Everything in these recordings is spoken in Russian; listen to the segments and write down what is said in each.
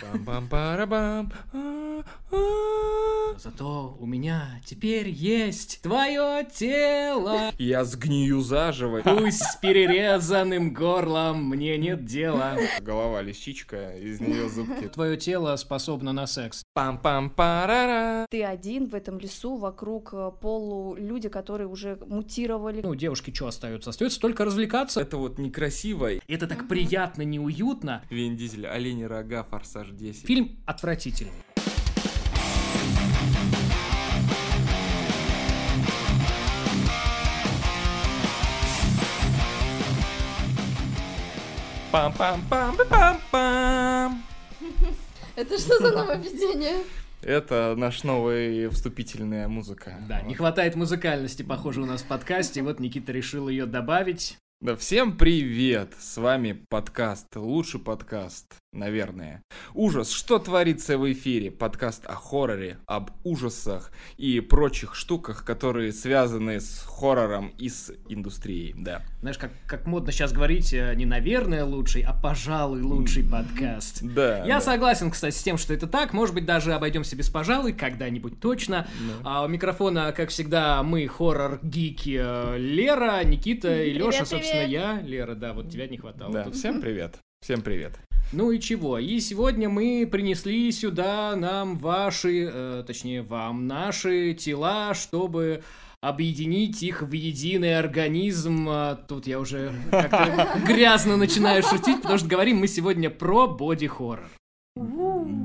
Пам-пам-парабам. А, а. Зато у меня теперь есть твое тело. Я сгнию заживо. Пусть с перерезанным горлом мне нет дела. Голова лисичка, из нее зубки. Твое тело способно на секс. Пам-пам-парара. Ты один в этом лесу, вокруг э, полу люди, которые уже мутировали. Ну, девушке что остается? Остается только развлекаться. Это вот некрасиво. Это так приятно, неуютно. Вин Дизель, олени рога, форсаж 10. Фильм отвратительный. Пам-пам-пам-пам-пам. Это что за нововведение? Это наш новый вступительная музыка. Да, не хватает музыкальности, похоже, у нас в подкасте. Вот Никита решил ее добавить. Да, всем привет! С вами подкаст, лучший подкаст, наверное. Ужас, что творится в эфире? Подкаст о хорроре, об ужасах и прочих штуках, которые связаны с хоррором и с индустрией, да. Знаешь, как, как модно сейчас говорить, э, не наверное лучший, а пожалуй лучший подкаст. Да. Я да. согласен, кстати, с тем, что это так. Может быть, даже обойдемся без пожалуй, когда-нибудь точно. А у микрофона, как всегда, мы хоррор-гики э, Лера, Никита и Привет, Леша, привет. собственно, я. Лера, да, вот тебя не хватало. Да, тут. всем привет. Всем привет. Ну и чего? И сегодня мы принесли сюда нам ваши, э, точнее, вам наши тела, чтобы объединить их в единый организм. А Тут я уже как-то грязно начинаю шутить, потому что говорим мы сегодня про боди-хоррор.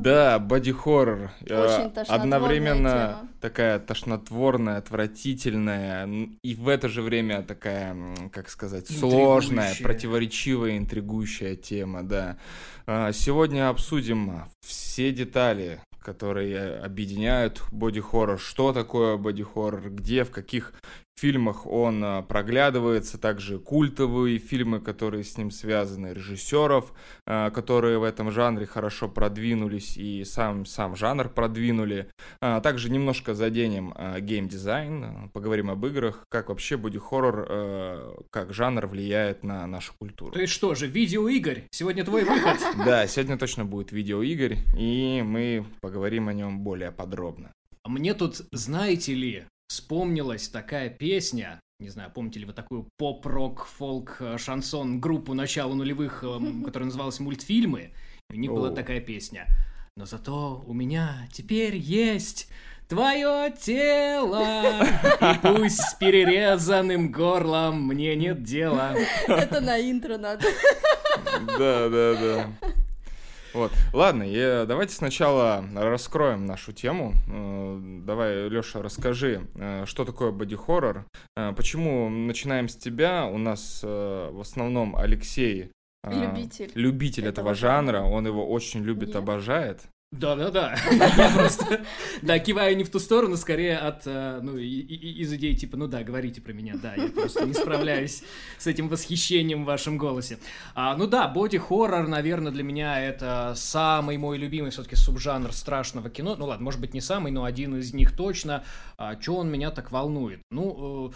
Да, боди-хоррор. Э, Одновременно тема. такая тошнотворная, отвратительная, и в это же время такая, как сказать, сложная, противоречивая, интригующая тема, да. А, Сегодня обсудим все детали, которые объединяют боди-хоррор. Что такое боди-хоррор, где, в каких фильмах он а, проглядывается, также культовые фильмы, которые с ним связаны, режиссеров, а, которые в этом жанре хорошо продвинулись и сам, сам жанр продвинули. А, Также немножко заденем геймдизайн, поговорим об играх, как вообще боди-хоррор, как жанр влияет на нашу культуру. То есть что же, видео Игорь, сегодня твой выход. Да, сегодня точно будет видеоигрь, и мы поговорим о нем более подробно. Мне тут, знаете ли, вспомнилась такая песня, не знаю, помните ли вы такую поп-рок, фолк, э, шансон группу начала нулевых, эм, которая называлась «Мультфильмы». У них была такая песня. Но зато у меня теперь есть твое тело, и пусть с перерезанным горлом мне нет дела. Это на интро надо. Да, да, да. Вот. Ладно, я- давайте сначала раскроем нашу тему. Э, Давай, Леша, расскажи, э, что такое боди-хоррор, э, почему начинаем с тебя. У нас в основном Алексей Любитель любитель этого, этого жанра, жанра. он его очень любит, Нет. обожает. Да-да-да. Я просто, да, киваю не в ту сторону, скорее от, э, ну, из идеи типа, ну да, говорите про меня, да, я просто не справляюсь с этим восхищением в вашем голосе. А, ну да, боди-хоррор, наверное, для меня это самый мой любимый все-таки субжанр страшного кино. Ну ладно, может быть не самый, но один из них точно. А, Че он меня так волнует? Ну, э,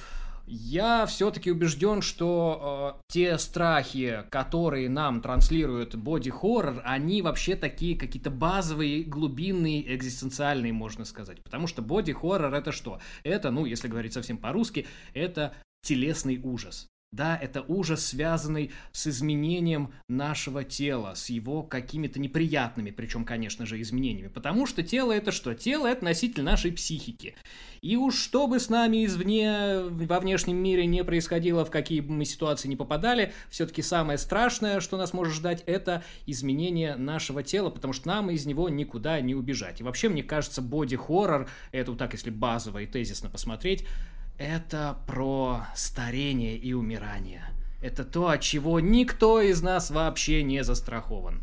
я все-таки убежден, что э, те страхи, которые нам транслирует боди-хоррор, они вообще такие какие-то базовые, глубинные, экзистенциальные, можно сказать. Потому что боди-хоррор это что? Это, ну, если говорить совсем по-русски, это телесный ужас. Да, это ужас, связанный с изменением нашего тела, с его какими-то неприятными, причем, конечно же, изменениями. Потому что тело это что? Тело это носитель нашей психики. И уж что бы с нами извне, во внешнем мире не происходило, в какие бы мы ситуации не попадали, все-таки самое страшное, что нас может ждать, это изменение нашего тела, потому что нам из него никуда не убежать. И вообще, мне кажется, боди-хоррор, это вот так, если базово и тезисно посмотреть, это про старение и умирание. Это то, от чего никто из нас вообще не застрахован.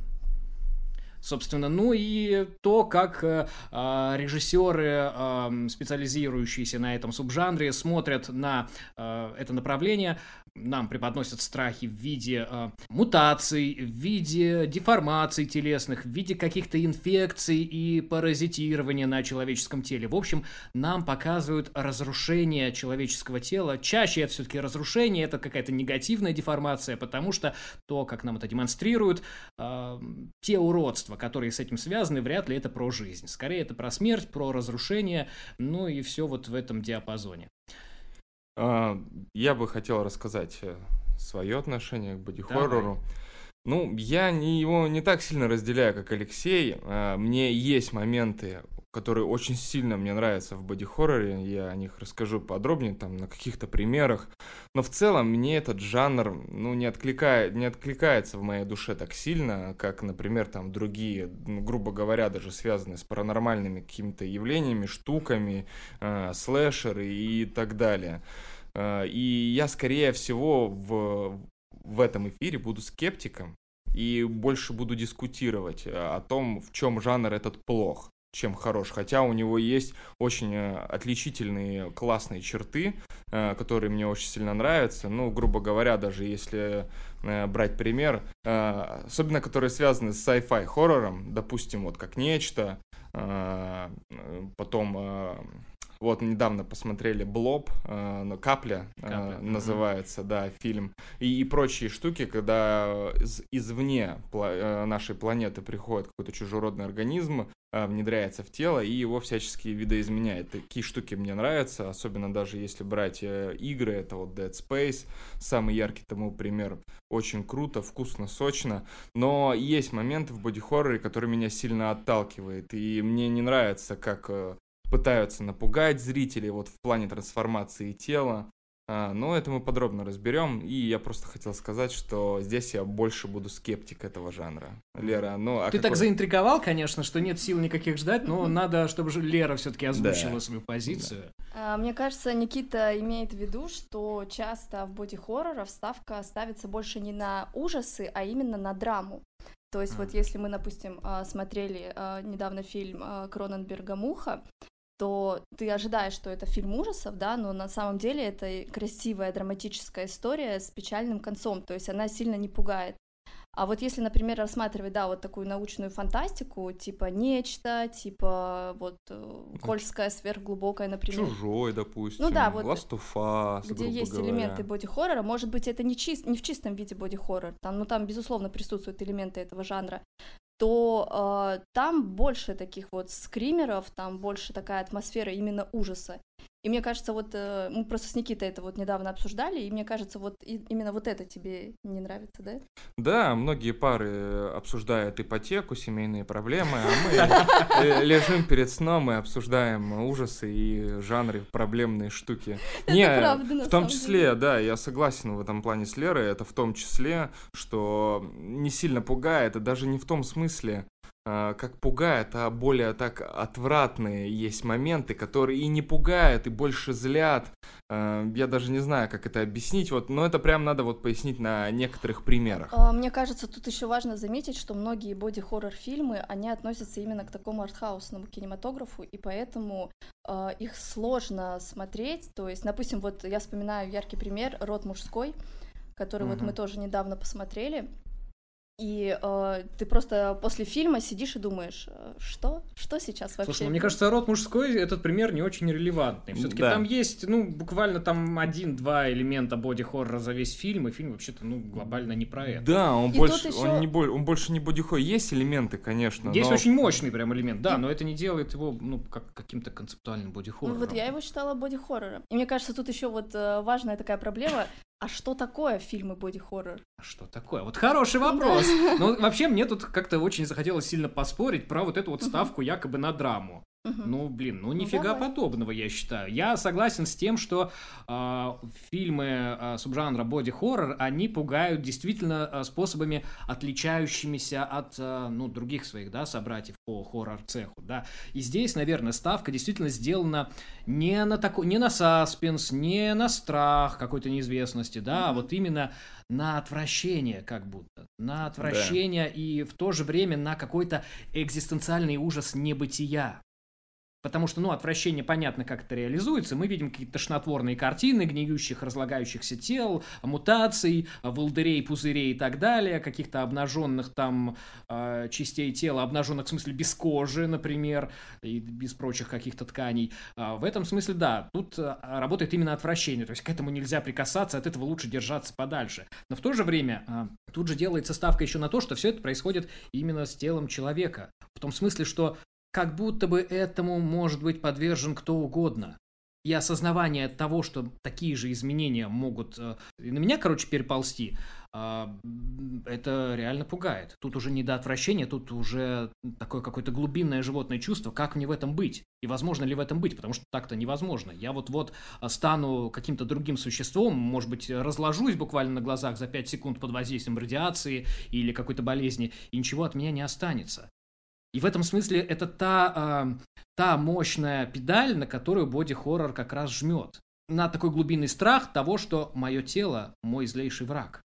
Собственно, ну и то, как э, а, режиссеры, ам, специализирующиеся на этом субжанре, смотрят на э, это направление. Нам преподносят страхи в виде э, мутаций, в виде деформаций телесных, в виде каких-то инфекций и паразитирования на человеческом теле. В общем, нам показывают разрушение человеческого тела. Чаще это все-таки разрушение, это какая-то негативная деформация, потому что то, как нам это демонстрируют, э, те уродства, которые с этим связаны, вряд ли это про жизнь. Скорее, это про смерть, про разрушение, ну и все вот в этом диапазоне. А, я бы хотел рассказать э, свое отношение к боди-хоррору. Ну, я не, его не так сильно разделяю, как Алексей. А, мне есть моменты, которые очень сильно мне нравятся в боди-хорроре. Я о них расскажу подробнее, там, на каких-то примерах. Но в целом мне этот жанр, ну, не, откликает, не откликается в моей душе так сильно, как, например, там, другие, ну, грубо говоря, даже связанные с паранормальными какими-то явлениями, штуками, э, слэшеры и так далее. Э, и я, скорее всего, в, в этом эфире буду скептиком и больше буду дискутировать о том, в чем жанр этот плох чем хорош. Хотя у него есть очень э, отличительные классные черты, э, которые мне очень сильно нравятся. Ну, грубо говоря, даже если э, брать пример, особенно которые связаны с sci-fi хоррором, допустим, вот как нечто, потом вот недавно посмотрели Блоб, э, Капля, Капля. Э, называется, mm-hmm. да, фильм. И, и прочие штуки, когда из, извне пла- нашей планеты приходит какой-то чужеродный организм, э, внедряется в тело и его всячески видоизменяет. Такие штуки мне нравятся, особенно даже если брать э, игры, это вот Dead Space, самый яркий тому пример. Очень круто, вкусно, сочно, но есть моменты в боди-хорроре, которые меня сильно отталкивают, и мне не нравится, как э, пытаются напугать зрителей вот в плане трансформации тела. А, но это мы подробно разберем, и я просто хотел сказать, что здесь я больше буду скептик этого жанра. Лера, ну а Ты какой... так заинтриговал, конечно, что нет сил никаких ждать, но надо, чтобы Лера все-таки озвучила да. свою позицию. Да. А, мне кажется, Никита имеет в виду, что часто в боди-хоррорах ставка ставится больше не на ужасы, а именно на драму. То есть вот если мы, допустим, а, смотрели недавно фильм Кроненберга «Муха», то ты ожидаешь, что это фильм ужасов, да, но на самом деле это красивая драматическая история с печальным концом, то есть она сильно не пугает. А вот если, например, рассматривать, да, вот такую научную фантастику, типа нечто, типа вот э, Кольская сверхглубокая, например. Чужой, допустим. Ну да, вот. Last of Us, Где есть говоря. элементы боди-хоррора, может быть, это не, чист, не в чистом виде боди-хоррор, там, ну там, безусловно, присутствуют элементы этого жанра, то э, там больше таких вот скримеров, там больше такая атмосфера именно ужаса. И мне кажется, вот э, мы просто с Никитой это вот недавно обсуждали, и мне кажется, вот именно вот это тебе не нравится, да? Да, многие пары обсуждают ипотеку, семейные проблемы, а мы э, лежим перед сном и обсуждаем ужасы и жанры, проблемные штуки. Не, в том числе, да, я согласен в этом плане с Лерой, это в том числе, что не сильно пугает, и даже не в том смысле, как пугает, а более так отвратные есть моменты, которые и не пугают, и больше злят. А, я даже не знаю, как это объяснить, вот, но это прям надо вот пояснить на некоторых примерах. А, мне кажется, тут еще важно заметить, что многие боди-хоррор фильмы, они относятся именно к такому артхаусному кинематографу, и поэтому их сложно смотреть. То есть, допустим, вот я вспоминаю яркий пример «Род мужской», который угу. вот мы тоже недавно посмотрели. И э, ты просто после фильма сидишь и думаешь, э, что? Что сейчас вообще? Слушай, ну, мне кажется, род мужской этот пример не очень релевантный. Все-таки да. там есть, ну, буквально там один-два элемента боди-хоррора за весь фильм, и фильм вообще-то, ну, глобально не про это. Да, он, больше, еще... он, не, он больше не боди-хоррор. Есть элементы, конечно. Есть но... очень мощный прям элемент, да, и... но это не делает его, ну, как каким-то концептуальным боди-хоррором. Ну, вот я его считала боди-хоррором. И мне кажется, тут еще вот э, важная такая проблема а что такое фильмы боди-хоррор? А что такое? Вот хороший вопрос. Ну, вообще, мне тут как-то очень захотелось сильно поспорить про вот эту вот ставку якобы на драму. Угу. Ну, блин, ну, ну нифига давай. подобного, я считаю. Я согласен с тем, что э, фильмы э, субжанра боди-хоррор, они пугают действительно э, способами, отличающимися от, э, ну, других своих, да, собратьев по хоррор-цеху, да. И здесь, наверное, ставка действительно сделана не на такой, не на саспенс, не на страх какой-то неизвестности, да, угу. а вот именно на отвращение как будто, на отвращение да. и в то же время на какой-то экзистенциальный ужас небытия. Потому что, ну, отвращение понятно, как это реализуется. Мы видим какие-то тошнотворные картины гниющих, разлагающихся тел, мутаций, волдырей, пузырей и так далее, каких-то обнаженных там э, частей тела, обнаженных в смысле без кожи, например, и без прочих каких-то тканей. А в этом смысле, да, тут а, работает именно отвращение, то есть к этому нельзя прикасаться, от этого лучше держаться подальше. Но в то же время э, тут же делается ставка еще на то, что все это происходит именно с телом человека. В том смысле, что как будто бы этому может быть подвержен кто угодно. И осознавание того, что такие же изменения могут э, на меня, короче, переползти, э, это реально пугает. Тут уже не до отвращения, тут уже такое какое-то глубинное животное чувство, как мне в этом быть? И возможно ли в этом быть? Потому что так-то невозможно. Я вот-вот стану каким-то другим существом, может быть, разложусь буквально на глазах за 5 секунд под воздействием радиации или какой-то болезни, и ничего от меня не останется. И в этом смысле это та, э, та мощная педаль, на которую боди-хоррор как раз жмет. На такой глубинный страх того, что мое тело – мой злейший враг.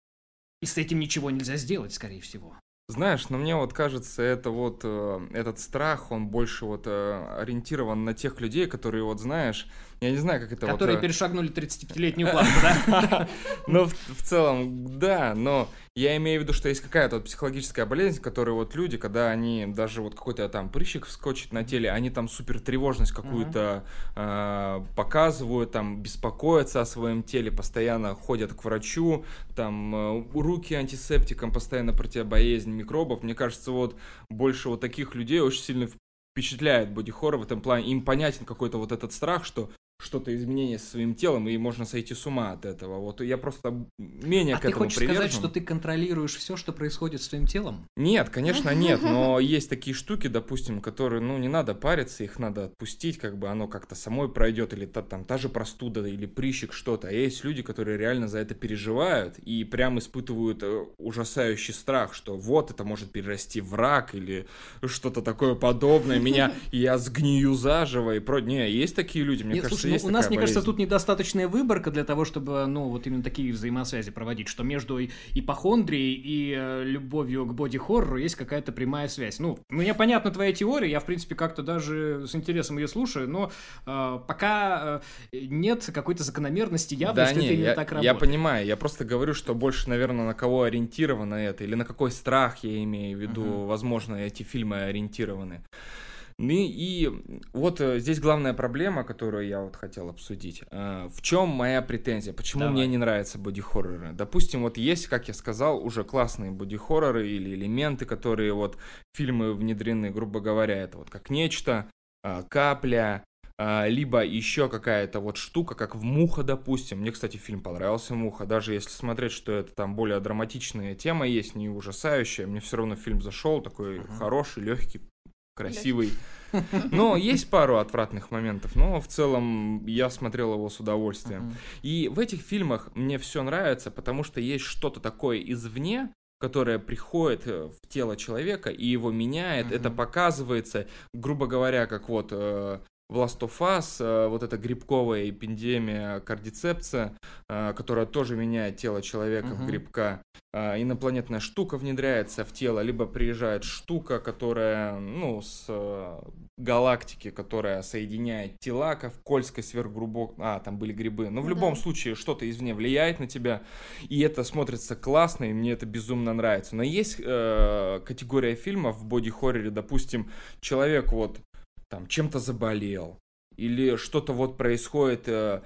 И с этим ничего нельзя сделать, скорее всего. Знаешь, но мне вот кажется, это вот э, этот страх, он больше вот э, ориентирован на тех людей, которые вот знаешь, я не знаю, как это Которые вот... Э, перешагнули 35-летнюю планку, да? Ну, в целом, да, но я имею в виду, что есть какая-то вот психологическая болезнь, которую вот люди, когда они даже вот какой-то там прыщик вскочит на теле, они там супер тревожность какую-то э, показывают, там беспокоятся о своем теле, постоянно ходят к врачу, там э, руки антисептиком, постоянно противобоязнь микробов. Мне кажется, вот больше вот таких людей очень сильно впечатляет бодихоррор в этом плане. Им понятен какой-то вот этот страх, что что-то изменение со своим телом, и можно сойти с ума от этого. Вот я просто менее а к этому ты хочешь привержен. сказать, что ты контролируешь все, что происходит с твоим телом? Нет, конечно, нет, но есть такие штуки, допустим, которые, ну, не надо париться, их надо отпустить, как бы оно как-то самой пройдет, или та, там та же простуда, или прыщик, что-то. А есть люди, которые реально за это переживают и прям испытывают э, ужасающий страх, что вот это может перерасти в рак или что-то такое подобное, меня, я сгнию заживо и про... Не, есть такие люди, мне Нет, кажется, слушай, есть у нас, мне болезнь. кажется, тут недостаточная выборка для того, чтобы, ну, вот именно такие взаимосвязи проводить, что между ипохондрией и э, любовью к боди-хоррору есть какая-то прямая связь. Ну, мне понятна твоя теория, я, в принципе, как-то даже с интересом ее слушаю, но э, пока э, нет какой-то закономерности явно, да, что не, это именно я, так работает. Я понимаю, я просто говорю, что больше, наверное, на кого ориентировано это, или на какой страх я имею в виду, uh-huh. возможно, эти фильмы ориентированы. Ну и вот э, здесь главная проблема, которую я вот хотел обсудить. Э, в чем моя претензия? Почему Давай. мне не нравятся боди-хорроры? Допустим, вот есть, как я сказал, уже классные боди-хорроры или элементы, которые вот фильмы внедрены, грубо говоря, это вот как нечто, э, капля, либо еще какая-то вот штука, как в «Муха», допустим. Мне, кстати, фильм понравился «Муха», даже если смотреть, что это там более драматичная тема есть, не ужасающая, мне все равно фильм зашел, такой uh-huh. хороший, легкий, красивый. Но есть пару отвратных моментов, но в целом я смотрел его с удовольствием. Uh-huh. И в этих фильмах мне все нравится, потому что есть что-то такое извне, которое приходит э, в тело человека и его меняет. Uh-huh. Это показывается, грубо говоря, как вот э, в Last of Us, э, вот эта грибковая эпидемия кардицепция, э, которая тоже меняет тело человека uh-huh. в грибка. Э, инопланетная штука внедряется в тело, либо приезжает штука, которая, ну, с галактики, которая соединяет тела, как Кольской сверхгрубок... А, там были грибы. Но в любом да. случае что-то извне влияет на тебя, и это смотрится классно, и мне это безумно нравится. Но есть э, категория фильмов в боди-хорроре, допустим, человек вот там чем-то заболел, или что-то вот происходит э,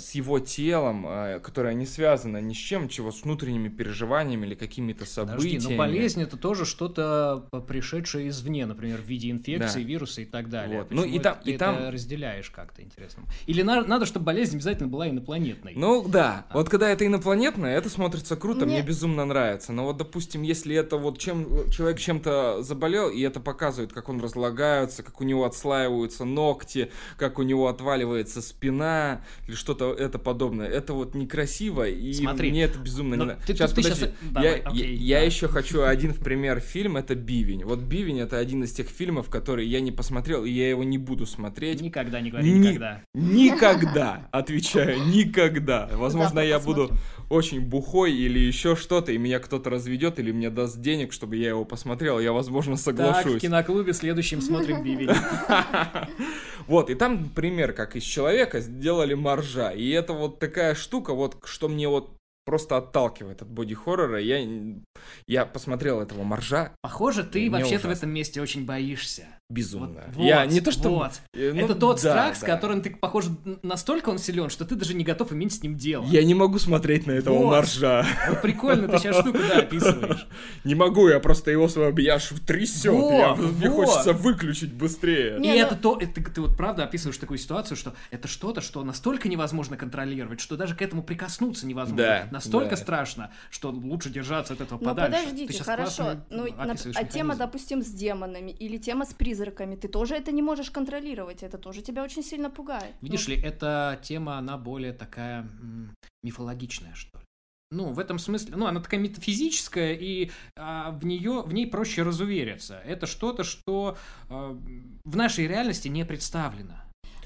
с его телом, э, которое не связано ни с чем, чего с внутренними переживаниями или какими-то событиями. Подожди, но болезнь это тоже что-то пришедшее извне, например, в виде инфекции, да. вируса и так далее. Вот. Ну и там, ты и там это разделяешь как-то интересно. Или на, надо, чтобы болезнь обязательно была инопланетной. Ну да, а. вот когда это инопланетное, это смотрится круто, Мне... мне безумно нравится. Но вот, допустим, если это вот чем человек чем-то заболел, и это показывает, как он разлагается, как у него отслаиваются ногти, как у него отваливается спина, или что-то это подобное. Это вот некрасиво, и Смотри, мне это безумно не но нравится. Сейчас, ты подожди. щас- давай, я, окей, я, да. еще хочу один в пример фильм, это «Бивень». Вот «Бивень» — это один из тех фильмов, которые я не посмотрел, и я его не буду смотреть. Никогда не говори Ни- никогда. Никогда, отвечаю, никогда. Возможно, я буду очень бухой или еще что-то, и меня кто-то разведет, или мне даст денег, чтобы я его посмотрел, я, возможно, Так, в соглашусь. киноклубе следующим смотрим Бивень. Вот, и там пример, как из человека сделали моржа. И это вот такая штука, вот, что мне вот просто отталкивает от боди-хоррора. Я, я посмотрел этого моржа Похоже, ты вообще-то в этом месте очень боишься. Безумно. Вот, я вот, не то что... вот. э, ну Это тот да, страх, с да. которым ты, похоже, настолько он силен, что ты даже не готов иметь с ним дело. Я не могу смотреть на этого Вот. моржа. Вот прикольно ты сейчас штуку, да, описываешь. Не могу, я просто его своего я аж трясет. Во, я- мне во. хочется выключить быстрее. Не, и ну- это то, это, ты вот правда описываешь такую ситуацию, что это что-то, что настолько невозможно контролировать, что даже к этому прикоснуться невозможно. Да, настолько да. страшно, что лучше держаться от этого Ну подальше. Подождите, хорошо. Ну, а тема, допустим, с демонами или тема с призраками, ты тоже это не можешь контролировать, это тоже тебя очень сильно пугает. Видишь Ну, ли, эта тема, она более такая мифологичная, что ли. Ну, в этом смысле, ну, она такая метафизическая, и а, в нее, в ней проще разувериться. Это что-то, что а, в нашей реальности не представлено.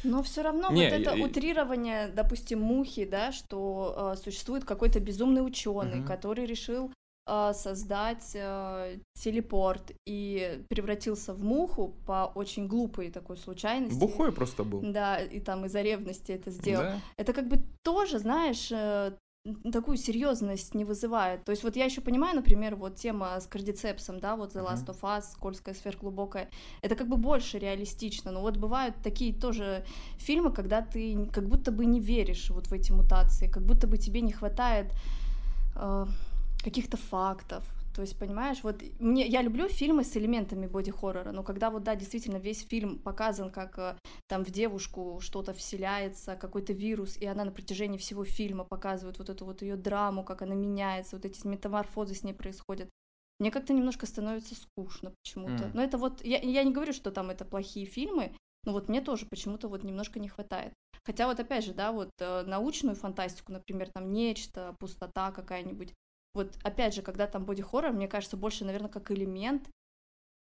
Но все равно Не, вот это и- утрирование, допустим, мухи, да, что э, существует какой-то безумный ученый, Мгм. который решил создать э, телепорт и превратился в муху по очень глупой такой случайности. Бухой просто был. Да, и там из-за ревности это сделал. Да? Это как бы тоже, знаешь, э, такую серьезность не вызывает. То есть вот я еще понимаю, например, вот тема с кардицепсом, да, вот The Last of Us, скользкая, сверхглубокая, это как бы больше реалистично. Но вот бывают такие тоже фильмы, когда ты как будто бы не веришь вот в эти мутации, как будто бы тебе не хватает э, каких-то фактов. То есть, понимаешь, вот мне, я люблю фильмы с элементами боди-хоррора, но когда вот, да, действительно весь фильм показан, как э, там в девушку что-то вселяется, какой-то вирус, и она на протяжении всего фильма показывает вот эту вот ее драму, как она меняется, вот эти метаморфозы с ней происходят. Мне как-то немножко становится скучно почему-то. М. Но это вот, я, я не говорю, что там это плохие фильмы, но вот мне тоже почему-то вот немножко не хватает. Хотя вот опять же, да, вот э, научную фантастику, например, там нечто, пустота какая-нибудь. Вот опять же, когда там боди-хоррор, мне кажется, больше, наверное, как элемент,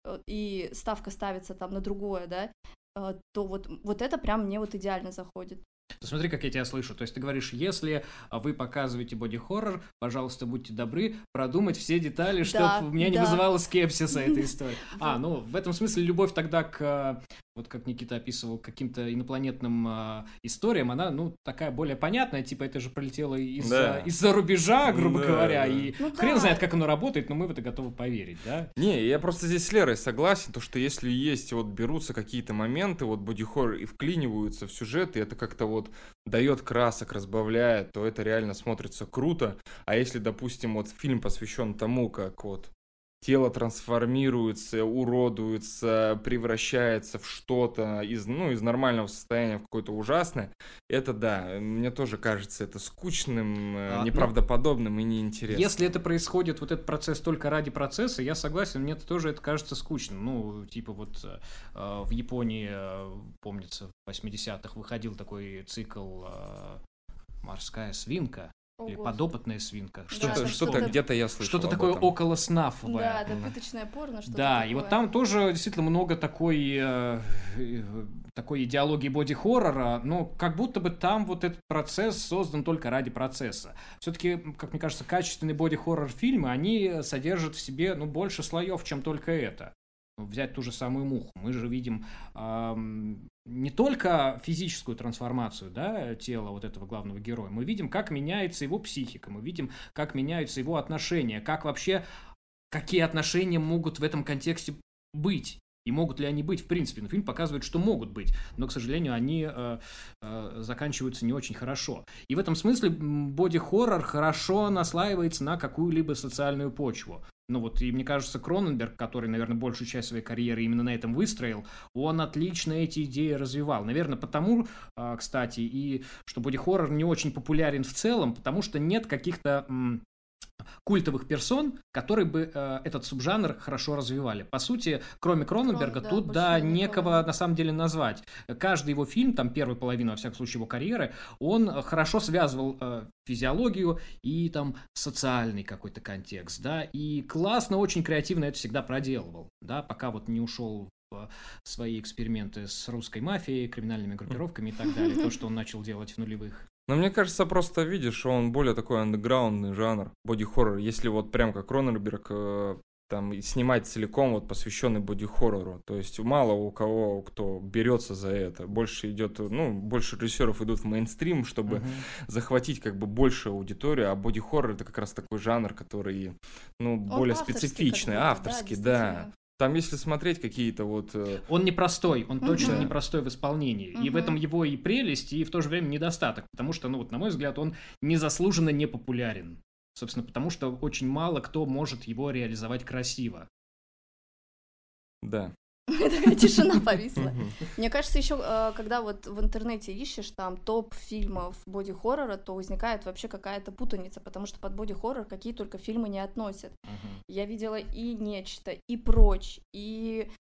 э, и ставка ставится там на другое, да, э, то вот, вот это прям мне вот идеально заходит. Смотри, как я тебя слышу. То есть ты говоришь, если а, вы показываете боди-хоррор, пожалуйста, будьте добры продумать все детали, чтобы Да, у меня не да. вызывало скепсиса эта история. А, ну, в этом смысле любовь тогда к, а, вот как Никита описывал, к каким-то инопланетным а, историям, она, ну, такая более понятная, типа это же пролетело из-за Да. из-за рубежа, грубо Да, говоря, да. и Ну хрен да. знает, как оно работает, но мы в это готовы поверить, да? Не, я просто здесь с Лерой согласен, то что если есть, вот берутся какие-то моменты, вот боди-хоррор и вклиниваются в сюжет, и это как-то вот дает красок, разбавляет, то это реально смотрится круто. А если, допустим, вот фильм посвящен тому, как вот тело трансформируется, уродуется, превращается в что-то из, ну, из нормального состояния в какое-то ужасное, это да, мне тоже кажется это скучным, э, А, ну, неправдоподобным и неинтересным. Если это происходит, вот этот процесс только ради процесса, я согласен, мне это тоже это кажется скучным. Ну, типа вот э, э, в Японии, э, помнится, в 80-х выходил такой цикл э, «Морская свинка» О, или Господи. «Подопытная свинка». Да, Что-то, там что-то что-то- где-то я слышал Что-то такое этом. около снафовое. Да, да, Да. пыточное порно, что-то Да, такое. и вот там тоже действительно много такой, э, такой идеологии боди-хоррора, но как будто бы там вот этот процесс создан только ради процесса. Все-таки, как мне кажется, качественные боди-хоррор фильмы, они содержат в себе ну, больше слоев, чем только это. Ну, Взять ту же самую муху. Мы же видим ам, не только физическую трансформацию да, тела вот этого главного героя, мы видим, как меняется его психика, мы видим, как меняются его отношения, как вообще какие отношения могут в этом контексте быть. И могут ли они быть, в принципе. Но фильм показывает, что могут быть. Но, к сожалению, они э, э, заканчиваются не очень хорошо. И в этом смысле боди-хоррор хорошо наслаивается на какую-либо социальную почву. Ну вот, и мне кажется, Кроненберг, который, наверное, большую часть своей карьеры именно на этом выстроил, он отлично эти идеи развивал. Наверное, потому, а, кстати, и что боди-хоррор не очень популярен в целом, потому что нет каких-то культовых персон, которые бы э, этот субжанр хорошо развивали. По сути, кроме Кроненберга, Крон- да, тут да никого. некого на самом деле назвать. Каждый его фильм, там первая половина, во всяком случае, его карьеры, он хорошо связывал э, физиологию и там социальный какой-то контекст, да, и классно, очень креативно это всегда проделывал, да, пока вот не ушел в свои эксперименты с русской мафией, криминальными группировками и так далее, то, что он начал делать в нулевых. Но мне кажется, просто видишь, он более такой андеграундный жанр, боди-хоррор. Если вот прям как Кроненберг э, там снимать целиком вот посвященный боди-хоррору. То есть мало у кого кто берется за это. Больше идет, ну, больше режиссеров идут в мейнстрим, чтобы Мгм. захватить как бы большую аудиторию, а боди-хоррор это как раз такой жанр, который, ну, Он более авторский специфичный, авторский, да. Там, если смотреть какие-то вот... э, Он непростой, он точно Мгм. непростой в исполнении. И в этом его и прелесть, и в то же время недостаток. Потому что, ну вот, на мой взгляд, он незаслуженно не популярен. Собственно, потому что очень мало кто может его реализовать красиво. Да. Такая тишина повисла. Мне кажется, еще когда вот в интернете ищешь там топ фильмов боди-хоррора, то возникает вообще какая-то путаница, потому что под боди-хоррор какие только фильмы не относят. Я видела и нечто, и прочь, и э,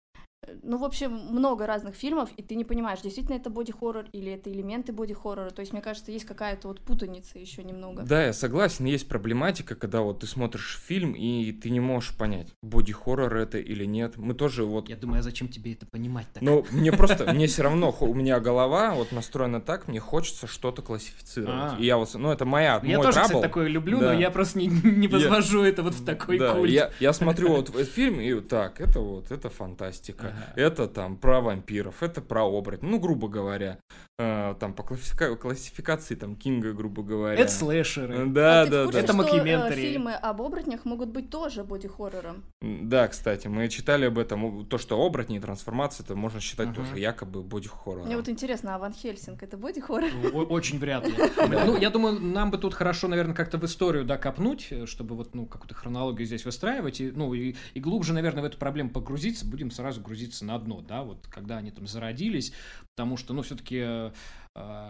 ну, в общем, много разных фильмов, и ты не понимаешь, действительно это боди-хоррор или это элементы боди-хоррора. То есть, мне кажется, есть какая-то вот путаница еще немного. Да, я согласен, есть проблематика, когда вот ты смотришь фильм, и ты не можешь понять, боди-хоррор это или нет. Мы тоже вот Я думаю, а зачем тебе это понимать так? Ну, мне просто, мне все равно, у меня голова вот настроена так, мне хочется что-то классифицировать. А. И я вот, ну, это моя, я мой тоже, трабл. кстати, такое люблю, но я просто не, возвожу это вот в такой да, культ. Я, я смотрю вот этот фильм, и вот так, это вот, это фантастика. Ага. Это там про вампиров, это про оборотень, ну, грубо говоря. Э, там по классифика- классификации там Кинга, грубо говоря. Это слэшеры. Да, а да, курсе, да. Это э, мокьюментари. фильмы об оборотнях могут быть тоже боди-хоррором? Да, кстати, мы читали об этом. То, что оборотни и трансформация, это можно считать Ага. тоже якобы боди-хоррором. Мне вот интересно, а Ван Хельсинг это боди-хоррор? Очень вряд ли. Ну, я думаю, нам бы тут хорошо, наверное, как-то в историю, да, копнуть, э, чтобы вот, ну, какую-то хронологию здесь выстраивать, и, ну, и, и глубже, наверное, в эту проблему погрузиться, будем сразу грузиться на дно, да, вот, когда они там зародились, потому что, ну, все-таки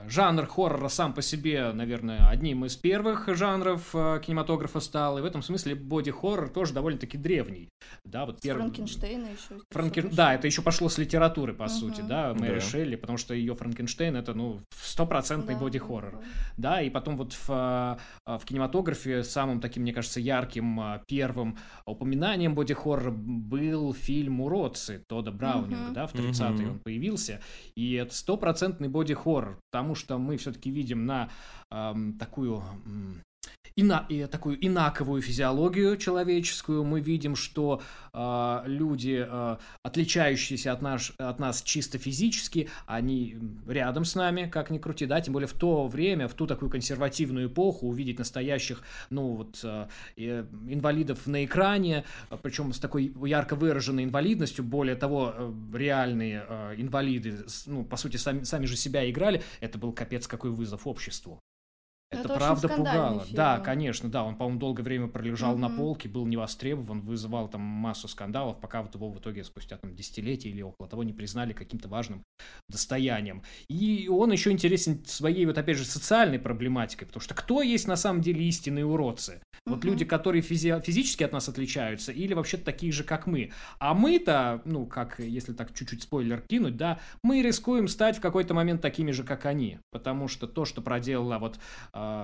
жанр хоррора сам по себе, наверное, одним из первых жанров э, кинематографа стал, и в этом смысле боди-хоррор тоже довольно-таки древний, да, вот первый... Франкенштейна еще. Франкен... Да, это еще пошло с литературы, по Мгм. сути, да, Мэри Да. Шелли, потому что ее Франкенштейн это, ну, стопроцентный боди-хоррор. Да, и потом вот в, а, в кинематографе самым таким, мне кажется, ярким первым упоминанием боди-хоррора был фильм «Уродцы» Тода Браунинга, Мгм. да, в 30-е Мгм. он появился, и это стопроцентный боди-хоррор, потому что мы все-таки видим на ам, такую... ина- и такую инаковую физиологию человеческую. Мы видим, что а, люди, а, отличающиеся от, наш, от нас чисто физически, они рядом с нами, как ни крути, да, тем более в то время, в ту такую консервативную эпоху, увидеть настоящих, ну вот, а, э, инвалидов на экране, причем с такой ярко выраженной инвалидностью, более того, э, реальные э, инвалиды, ну, по сути, сами, сами же себя играли, это был капец какой вызов обществу. Это, это правда пугало. фильм. Да, конечно, да. Он, по-моему, долгое время пролежал на Мгм. полке, был не востребован, вызывал там массу скандалов, пока вот его в итоге спустя там десятилетия или около того не признали каким-то важным достоянием. И он еще интересен своей вот опять же социальной проблематикой, потому что кто есть на самом деле истинные уродцы? Вот Мгм. люди, которые физи- физически от нас отличаются, или вообще такие же, как мы. А мы-то, ну, как, если так чуть-чуть спойлер кинуть, да, мы рискуем стать в какой-то момент такими же, как они. Потому что то, что проделала вот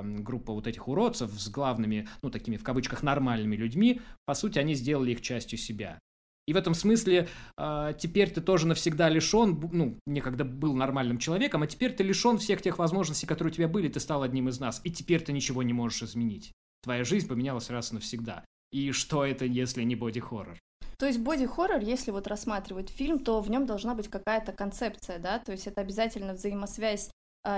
группа вот этих уродцев с главными, ну, такими в кавычках нормальными людьми, по сути, они сделали их частью себя. И в этом смысле а, теперь ты тоже навсегда лишен, ну, некогда был нормальным человеком, а теперь ты лишен всех тех возможностей, которые у тебя были, ты стал одним из нас, и теперь ты ничего не можешь изменить. Твоя жизнь поменялась раз и навсегда. И что это, если не боди-хоррор? То есть боди-хоррор, если вот рассматривать фильм, то в нем должна быть какая-то концепция, да, то есть это обязательно взаимосвязь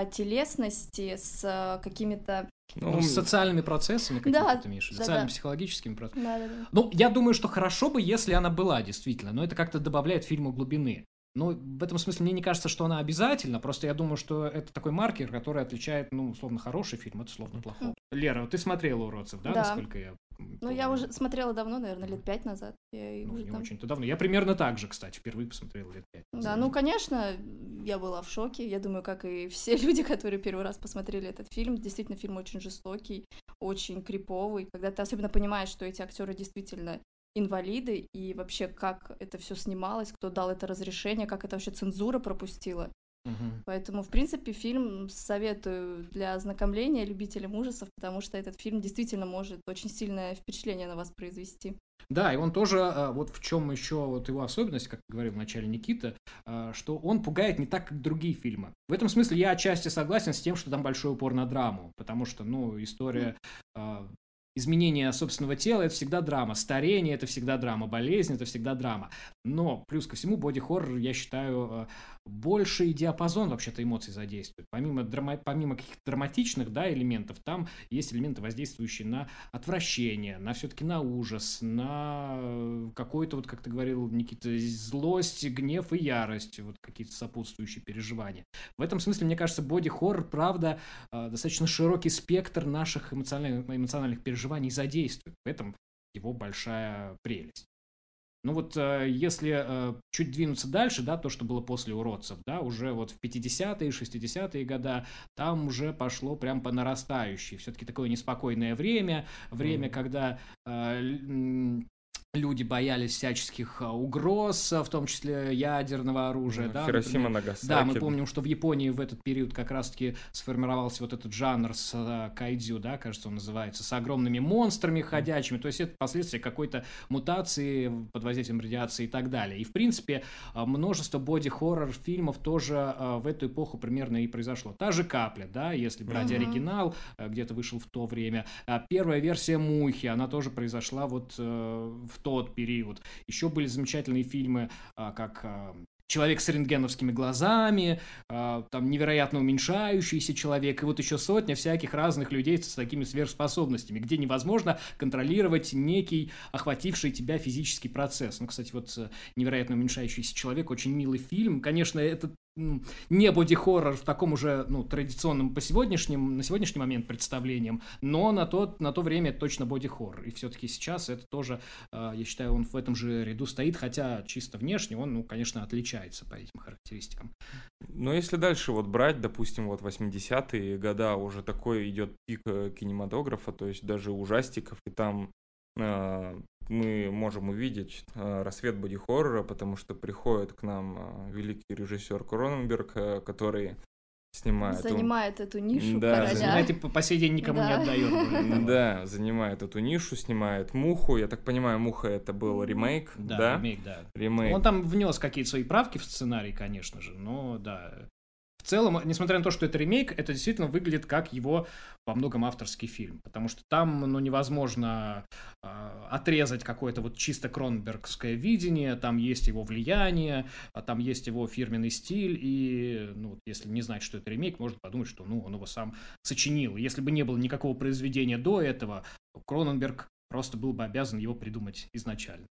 телесности с а, какими-то... Ну, с социальными процессами, какими Да, ты имеешь? виду? да, да. Социально-психологическими процессами. Да-да-да. Ну, я думаю, что хорошо бы, если она была, действительно, но это как-то добавляет фильму глубины. Но в этом смысле мне не кажется, что она обязательна, просто я думаю, что это такой маркер, который отличает, ну, условно, хороший фильм от условно плохого. Лера, ты смотрела «Уродцев», да, Да. насколько я Ну, я уже смотрела давно, наверное, лет пять назад. Я Ну, уже не там- очень-то давно. Я примерно так же, кстати, впервые посмотрел лет пять. Да, ну, конечно, я была в шоке. Я думаю, как и все люди, которые первый раз посмотрели этот фильм. Действительно, фильм очень жестокий, очень криповый, когда ты особенно понимаешь, что эти актеры действительно инвалиды, и вообще как это все снималось, кто дал это разрешение, как это вообще цензура пропустила. Угу. Поэтому, в принципе, фильм советую для ознакомления любителям ужасов, потому что этот фильм действительно может очень сильное впечатление на вас произвести. Да, и он тоже, а, вот в чем еще вот его особенность, как говорил вначале Никита, а, что он пугает не так, как другие фильмы. В этом смысле я отчасти согласен с тем, что там большой упор на драму, потому что, ну, история изменение собственного тела это всегда драма, старение это всегда драма, болезнь это всегда драма. Но плюс ко всему боди-хоррор, я считаю, э, больший диапазон вообще-то эмоций задействует. Помимо, драма, помимо каких-то драматичных да, элементов, там есть элементы, воздействующие на отвращение, на все-таки на ужас, на э, какой-то, вот как ты говорил, Никита, злость, гнев и ярость, вот какие-то сопутствующие переживания. В этом смысле, мне кажется, боди-хоррор, правда, э, достаточно широкий спектр наших эмоциональных, эмоциональных переживаний задействует. В этом его большая прелесть. Ну вот э, если э, чуть двинуться дальше, да, то, что было после уродцев, да, уже вот в 50-е, 60-е года, там уже пошло прям по нарастающей. Все-таки такое неспокойное время, время, mm-hmm. когда э, люди боялись всяческих а, угроз, а, в том числе ядерного оружия. Да, Хиросима, Нагасаки. Да, мы помним, что в Японии в этот период как раз-таки сформировался вот этот жанр с а, кайдзю, да, кажется, он называется, с огромными монстрами ходячими, то есть это последствия какой-то мутации под воздействием радиации и так далее. И, в принципе, множество боди-хоррор фильмов тоже в эту эпоху примерно и произошло. Та же «Капля», да, если брать mm-hmm. оригинал, где-то вышел в то время. Первая версия «Мухи», она тоже произошла вот э, в тот период. Еще были замечательные фильмы, а, как а, человек с рентгеновскими глазами, э, там невероятно уменьшающийся человек, и вот еще сотня всяких разных людей с такими сверхспособностями, где невозможно контролировать некий охвативший тебя физический процесс. Ну, кстати, вот невероятно уменьшающийся человек, очень милый фильм. Конечно, это не боди-хоррор в таком уже, ну, традиционном по сегодняшним, на сегодняшний момент представлением, но на, тот, на то время это точно боди-хоррор. И все-таки сейчас это тоже, а, я считаю, он в этом же ряду стоит, хотя чисто внешне он, ну, конечно, отличается по этим характеристикам. Но если дальше вот брать, допустим, вот 80-е года уже такой идет пик э, кинематографа, то есть даже ужастиков, и там а, мы можем увидеть э, рассвет боди-хоррора, потому что приходит к нам э, великий режиссер Кроненберг, э, который снимает. Занимает он... эту нишу да, короля. Занимает и по сей день никому да. не отдает. Да, занимает эту нишу, снимает Муху. Я так понимаю, Муха это был ремейк, да? Да, ремейк, да. Ремейк. Он там внес какие-то свои правки в сценарий, конечно же, но да, целом, несмотря на то, что это ремейк, это действительно выглядит как его во многом авторский фильм, потому что там, ну, невозможно э, отрезать какое-то вот чисто кронбергское видение, там есть его влияние, а там есть его фирменный стиль, и, ну, если не знать, что это ремейк, можно подумать, что, ну, он его сам сочинил. Если бы не было никакого произведения до этого, Кроненберг просто был бы обязан его придумать изначально.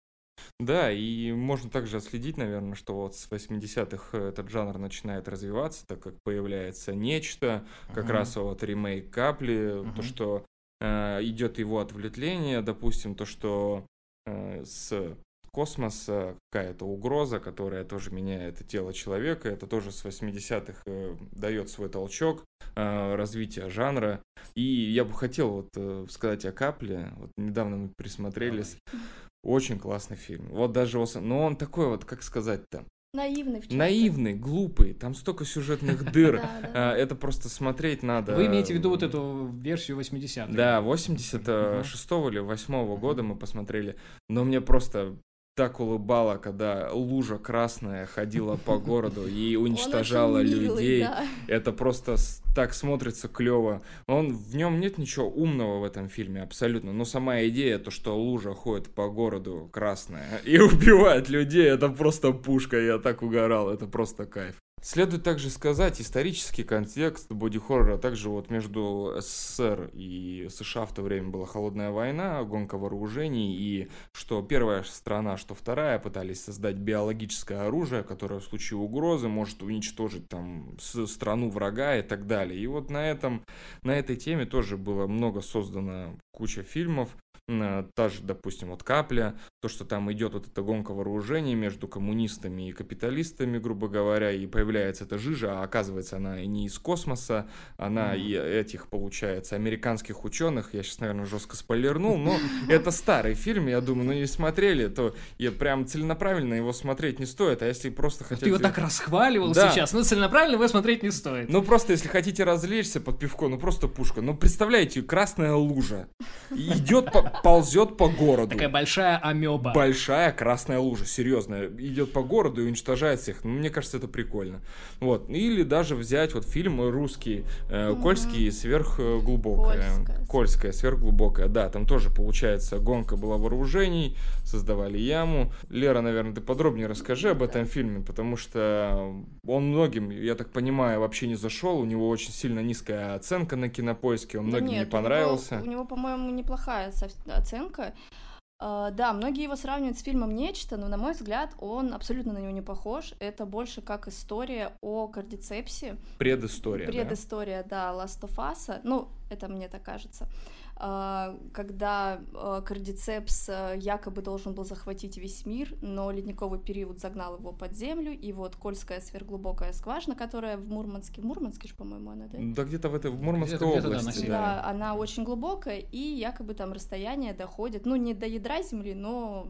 Да, и можно также отследить, наверное, что вот с 80-х этот жанр начинает развиваться, так как появляется нечто, как uh-huh. раз вот ремейк капли, uh-huh. то, что э, идет его отвлечение, допустим, то, что э, с космоса какая-то угроза, которая тоже меняет тело человека, это тоже с 80-х э, дает свой толчок э, развития жанра. И я бы хотел вот э, сказать о капле. Вот недавно мы присмотрелись. Давай. Очень классный фильм. Вот даже, но он такой вот, как сказать-то, Наивный в Наивный, глупый, там столько сюжетных дыр. А, это просто смотреть надо. Вы имеете в виду вот эту версию 80-х? Да, 86-го или 8 года мы посмотрели. Но мне просто так улыбала, когда лужа красная ходила по городу и уничтожала людей. да. Это просто так смотрится клево. Он в нем нет ничего умного в этом фильме абсолютно. Но сама идея, то, что лужа ходит по городу красная и убивает людей, это просто пушка. Я так угорал, это просто кайф. Следует также сказать исторический контекст боди-хоррора. Также вот между СССР и США в то время была холодная война, гонка вооружений, и что первая страна, что вторая пытались создать биологическое оружие, которое в случае угрозы может уничтожить там страну врага и так далее. И вот на этом, на этой теме тоже было много создано куча фильмов. Та же, допустим, вот «Капля», то, что там идет вот эта гонка вооружений между коммунистами и капиталистами, грубо говоря, и появляется эта жижа, а оказывается она и не из космоса, она mm. и этих, получается, американских ученых, я сейчас, наверное, жестко спойлернул, но это старый фильм, я думаю, ну не смотрели, то я прям целенаправленно его смотреть не стоит, а если просто хотите... Ты его так расхваливал да. сейчас, ну целенаправленно его смотреть не стоит. Ну просто если хотите развлечься под пивко, ну просто пушка, ну представляете, красная лужа, идет, ползет по городу. Такая большая амеба. Большая красная лужа, серьезно, идет по городу и уничтожает всех, ну мне кажется, это прикольно. Вот, или даже взять вот фильм русский, э, Кольский, сверхглубокая. Кольская. Кольская, сверхглубокая, да, там тоже получается гонка была вооружений, создавали яму. Лера, наверное, ты подробнее расскажи об этом фильме, потому что он многим, я так понимаю, вообще не зашел, у него очень сильно низкая оценка на кинопоиске, он да многим нет, не понравился. У него, него по-моему, неплохая оценка. Uh, да, многие его сравнивают с фильмом «Нечто», но, на мой взгляд, он абсолютно на него не похож. Это больше как история о кардицепсе. Предыстория, Предыстория, да, да Last of Us. Ну, это мне так кажется. А, когда а, кардицепс а, якобы должен был захватить весь мир, но ледниковый период загнал его под землю, и вот Кольская сверхглубокая скважина, которая в Мурманске, в Мурманске же, по-моему, она, да? Да, где-то в этой в Мурманской где области. Да, да, она очень глубокая, и якобы там расстояние доходит, ну, не до ядра земли, но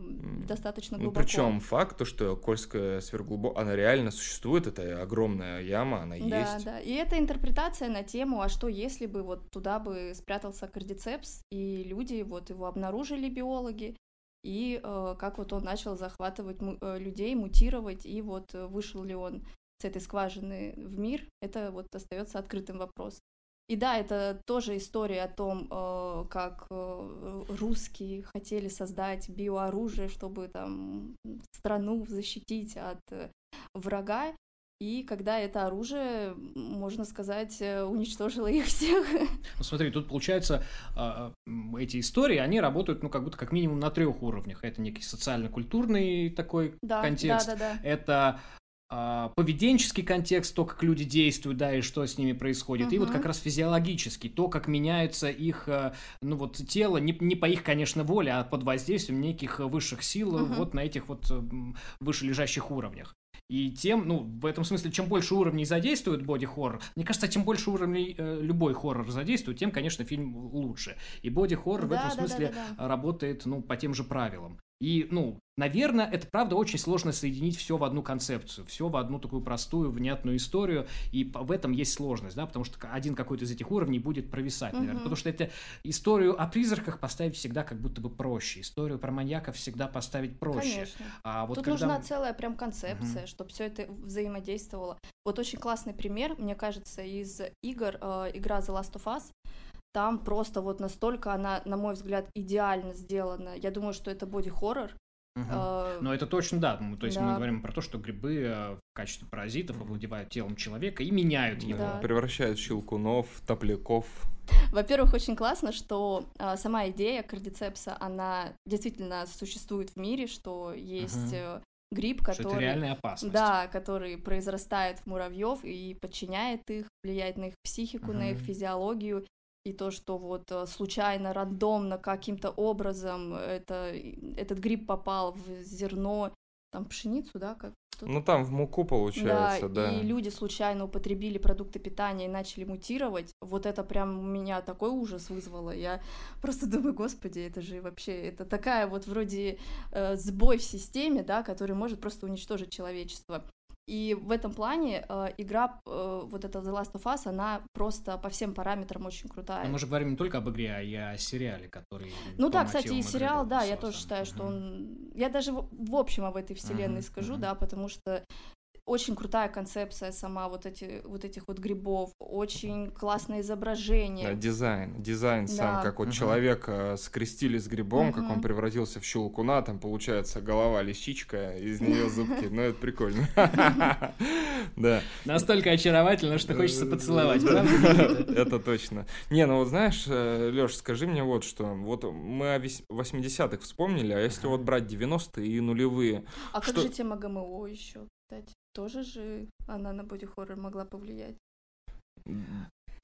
достаточно ну, глубоко. Ну, причем факт, то, что Кольская сверхглубокая, она реально существует, это огромная яма, она да, есть. Да, да, и это интерпретация на тему, а что если бы вот туда бы спрятался кардицепс, Кэпс, и люди вот его обнаружили, биологи, и э, как вот он начал захватывать му- э, людей, мутировать, и вот э, вышел ли он с этой скважины в мир, это вот остается открытым вопрос. И да, это тоже история о том, э, как э, русские хотели создать биооружие, чтобы там страну защитить от э, врага. И когда это оружие, можно сказать, э, уничтожило их всех. Ну смотри, тут получается, а, эти истории, они работают, ну, как будто как минимум на трех уровнях. Это некий социально-культурный такой да, контекст. Да, да, да. Это а, поведенческий контекст, то, как люди действуют, да, и что с ними происходит, uh-huh. и вот как раз физиологический, то, как меняется их, э, ну вот тело, не, не по их, конечно, воле, а под воздействием неких высших сил uh-huh. вот на этих вот вышележащих уровнях. И тем, ну, в этом смысле, чем больше уровней задействует боди-хоррор, мне кажется, чем больше уровней э, любой хоррор задействует, тем, конечно, фильм лучше. И боди-хоррор да, в этом да, смысле да, да, да. работает, ну, по тем же правилам. И, ну, наверное, это правда очень сложно соединить все в одну концепцию, все в одну такую простую, внятную историю, и в этом есть сложность, да, потому что один какой-то из этих уровней будет провисать, наверное, mm-hmm. потому что это историю о призраках поставить всегда как будто бы проще, историю про маньяков всегда поставить проще. Конечно. А вот Тут когда... нужна целая прям концепция, mm-hmm. чтобы все это взаимодействовало. Вот очень классный пример, мне кажется, из игр, э, игра The Last of Us, там просто вот настолько она, на мой взгляд, идеально сделана. Я думаю, что это боди-хоррор. Угу. Но это точно да. Ну, то есть да. мы говорим про то, что грибы э, в качестве паразитов овладевают телом человека и меняют его. Да. Превращают в щелкунов, топляков. Во-первых, очень классно, что а, сама идея кардицепса, она действительно существует в мире, что есть uh гриб, который... Что это реальная опасность. Да, который произрастает в муравьев и подчиняет их, влияет на их психику, uh на их физиологию и то, что вот э, случайно, рандомно, каким-то образом это, этот гриб попал в зерно, там пшеницу, да, как ну там в муку получается, да, да. И люди случайно употребили продукты питания и начали мутировать. Вот это прям у меня такой ужас вызвало. Я просто думаю, господи, это же вообще это такая вот вроде э, сбой в системе, да, который может просто уничтожить человечество. И в этом плане э, игра, э, вот эта The Last of Us, она просто по всем параметрам очень крутая. Но мы же говорим не только об игре, а и о сериале, который... Ну да, кстати, и сериал, да, я тоже считаю, что он... Я даже в, в общем об этой вселенной uh-huh, скажу, uh-huh. да, потому что очень крутая концепция сама вот, эти, вот этих вот грибов, очень классное изображение. Да, дизайн, дизайн да. сам, как вот угу. человека скрестили с грибом, угу. как он превратился в щелкуна, там получается голова лисичка, из нее зубки, ну это прикольно. Да. Настолько очаровательно, что хочется поцеловать, Это точно. Не, ну вот знаешь, э, Леш, скажи мне вот что, вот мы о 80-х вспомнили, а если вот брать 90-е и нулевые... А как же тема ГМО еще, кстати? тоже же она на боди-хоррор могла повлиять.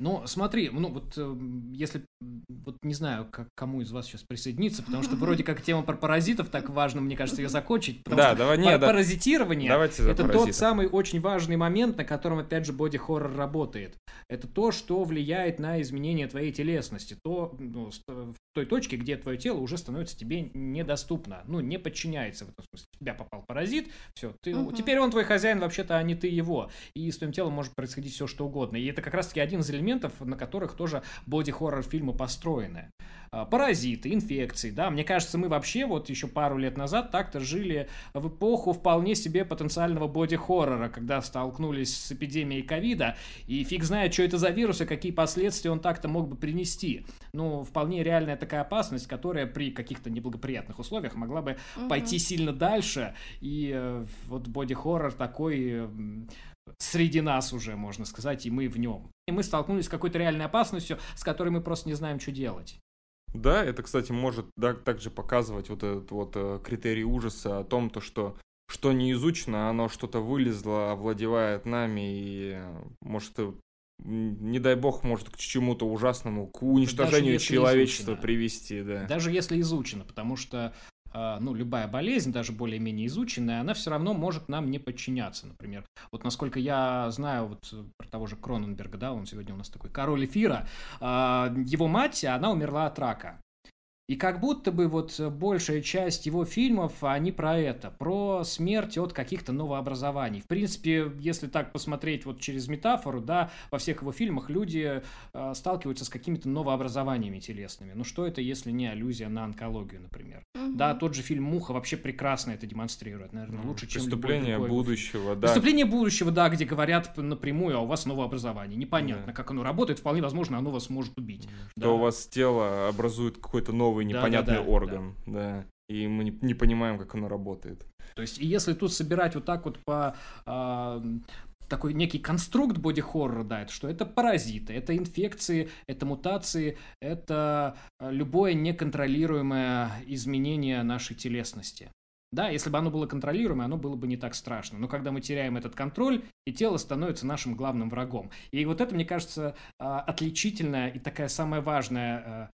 Ну, смотри, ну вот э, если, вот не знаю, как, кому из вас сейчас присоединиться, потому что вроде как тема про паразитов так важно, мне кажется, ее закончить. Потому Да, что давай, не, пар- да. Паразитирование Давайте это тот паразитов. самый очень важный момент, на котором, опять же, боди-хоррор работает. Это то, что влияет на изменение твоей телесности. То, ну, с- в той точке, где твое тело уже становится тебе недоступно. Ну, не подчиняется в этом смысле. В тебя попал паразит, все, ты, Мгм. теперь он твой хозяин, вообще-то, а не ты его. И с твоим телом может происходить все, что угодно. И это как раз-таки один из элементов, на которых тоже боди-хоррор фильмы построены. А, Паразиты, инфекции, да. Мне кажется, мы вообще вот еще пару лет назад так-то жили в эпоху вполне себе потенциального боди-хоррора, когда столкнулись с эпидемией ковида, и фиг знает, что это за вирус и какие последствия он так-то мог бы принести. Ну, вполне реальная такая опасность, которая при каких-то неблагоприятных условиях могла бы Мгм. пойти сильно дальше, и э, вот боди-хоррор такой среди нас уже, можно сказать, и мы в нем. И мы столкнулись с какой-то реальной опасностью, с которой мы просто не знаем, что делать. Да, это, кстати, может да, также показывать вот этот вот э, критерий ужаса о том, то, что что не изучено, оно что-то вылезло, овладевает нами и э, может, э, не дай бог, может к чему-то ужасному, к уничтожению человечества изучено. привести, да. Даже если изучено, потому что а, ну, любая болезнь, даже более-менее изученная, она все равно может нам не подчиняться, например. Вот насколько я знаю вот э, про того же Кроненберга, да, он сегодня у нас такой король эфира, а, его мать, она умерла от рака. И как будто бы вот большая часть его фильмов, они про это, про смерть от каких-то новообразований. В принципе, если так посмотреть вот через метафору, да, во всех его фильмах люди э, сталкиваются с какими-то новообразованиями телесными. Ну что это, если не аллюзия на онкологию, например? Мгм. Да, тот же фильм «Муха» вообще прекрасно это демонстрирует, наверное, лучше, чем любой Преступление другой. будущего, да. Преступление будущего, да, где говорят напрямую, а у вас новое образование. Непонятно, Да. как оно работает, вполне возможно, оно вас может убить. Что Да. у вас тело образует какой-то новый Да, да, непонятный да, орган, да. И мы не, не понимаем, как оно работает. То есть, и если тут собирать вот так вот по а, такой некий конструкт боди-хоррора, да, это что? Это паразиты, это инфекции, это мутации, это а, любое неконтролируемое изменение нашей телесности. Да, если бы оно было контролируемое, оно было бы не так страшно. Но когда мы теряем этот контроль, и тело становится нашим главным врагом. И вот это, мне кажется, а, отличительная и такая самая важная а,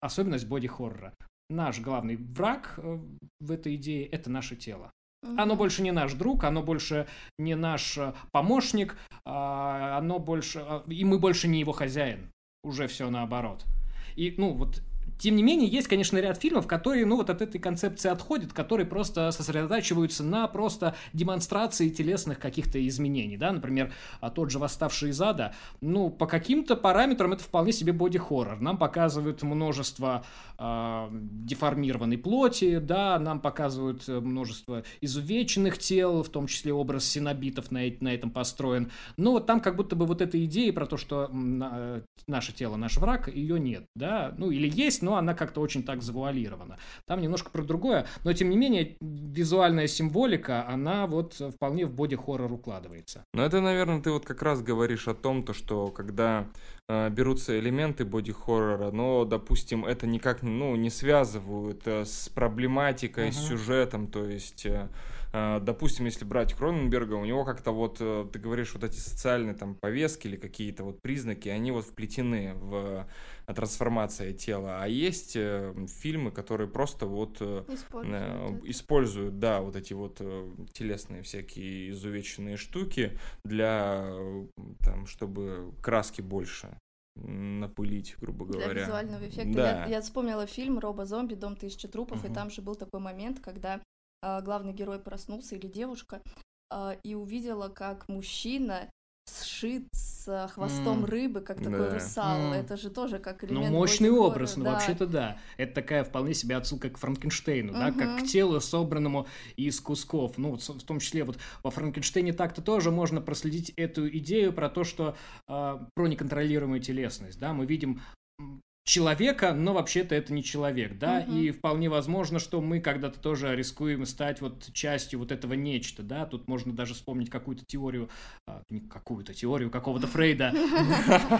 особенность боди-хоррора. Наш главный враг э, в этой идее – это наше тело. Мгм. Оно больше не наш друг, оно больше не наш э, помощник, а, оно больше... а, И мы больше не его хозяин. Уже все наоборот. И, ну, вот тем не менее, есть, конечно, ряд фильмов, которые, ну, вот от этой концепции отходят, которые просто сосредотачиваются на просто демонстрации телесных каких-то изменений, да, например, а тот же «Восставший из ада», ну, по каким-то параметрам это вполне себе боди-хоррор. Нам показывают множество а, деформированной плоти, да, нам показывают э, множество изувеченных тел, в том числе образ синобитов на, э- на этом построен. Но вот там как будто бы вот эта идея про то, что э, наше тело наш враг, ее нет, да, ну или есть, но она как-то очень так завуалирована. Там немножко про другое, но тем не менее визуальная символика, она вот вполне в боди-хоррор укладывается. Но это, наверное, ты вот как раз говоришь о том, то, что когда э, берутся элементы боди-хоррора, но, допустим, это никак ну, не связывают э, с проблематикой, с Мгм. сюжетом, то есть... э, Допустим, если брать Кроненберга, у него как-то вот, э, ты говоришь, вот эти социальные там повестки или какие-то вот признаки, они вот вплетены в э, трансформация тела. А есть фильмы, которые просто вот Используют используют, да, вот эти вот телесные всякие изувеченные штуки для, там, чтобы краски больше напылить, грубо Для говоря. визуального эффекта. Да. Я, я вспомнила фильм «Робо-зомби. Дом тысячи трупов», и Мгм. там же был такой момент, когда главный герой проснулся, или девушка, а, и увидела, как мужчина сшит с а, хвостом М. рыбы, как такой Да. русал. М. Это же тоже как Ну, элемент мощный боди-хоррора, образ, ну, да. вообще-то да. Это такая вполне себе отсылка к Франкенштейну, да, как к телу, собранному из кусков. Ну, в том числе вот во Франкенштейне так-то тоже можно проследить эту идею про то, что а, про неконтролируемую телесность, да, мы видим человека, но вообще-то это не человек, да, Мгм. и вполне возможно, что мы когда-то тоже рискуем стать вот частью вот этого нечто, да, тут можно даже вспомнить какую-то теорию, а, не какую-то теорию какого-то Фрейда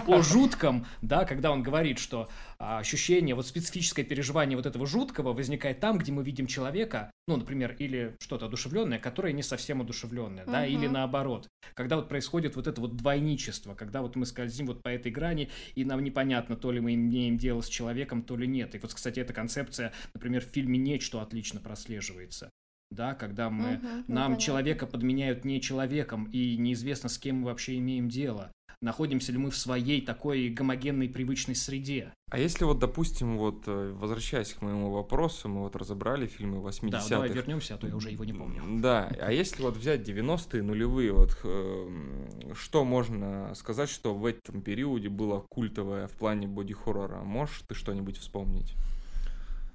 о жутком, да, когда он говорит, что а, ощущение, вот специфическое переживание вот этого жуткого возникает там, где мы видим человека, ну, например, или что-то одушевленное, которое не совсем одушевленное, да, или наоборот, когда вот происходит вот это вот двойничество, когда вот мы скользим вот по этой грани, и нам непонятно, то ли мы имеем дело с человеком, то ли нет. И вот, кстати, эта концепция, например, в фильме «Нечто» отлично прослеживается. Да, когда мы, ну, нам понятно. человека подменяют не человеком, и неизвестно, с кем мы вообще имеем дело. Находимся ли мы в своей такой гомогенной привычной среде? А если вот, допустим, вот, э, возвращаясь к моему вопросу, мы вот разобрали фильмы 80-х. Да, давай вернемся, а то я уже его не помню. Да, а если вот взять 90-е, нулевые, вот эм, что можно сказать, что в этом периоде было культовое в плане боди-хоррора? Можешь ты что-нибудь вспомнить?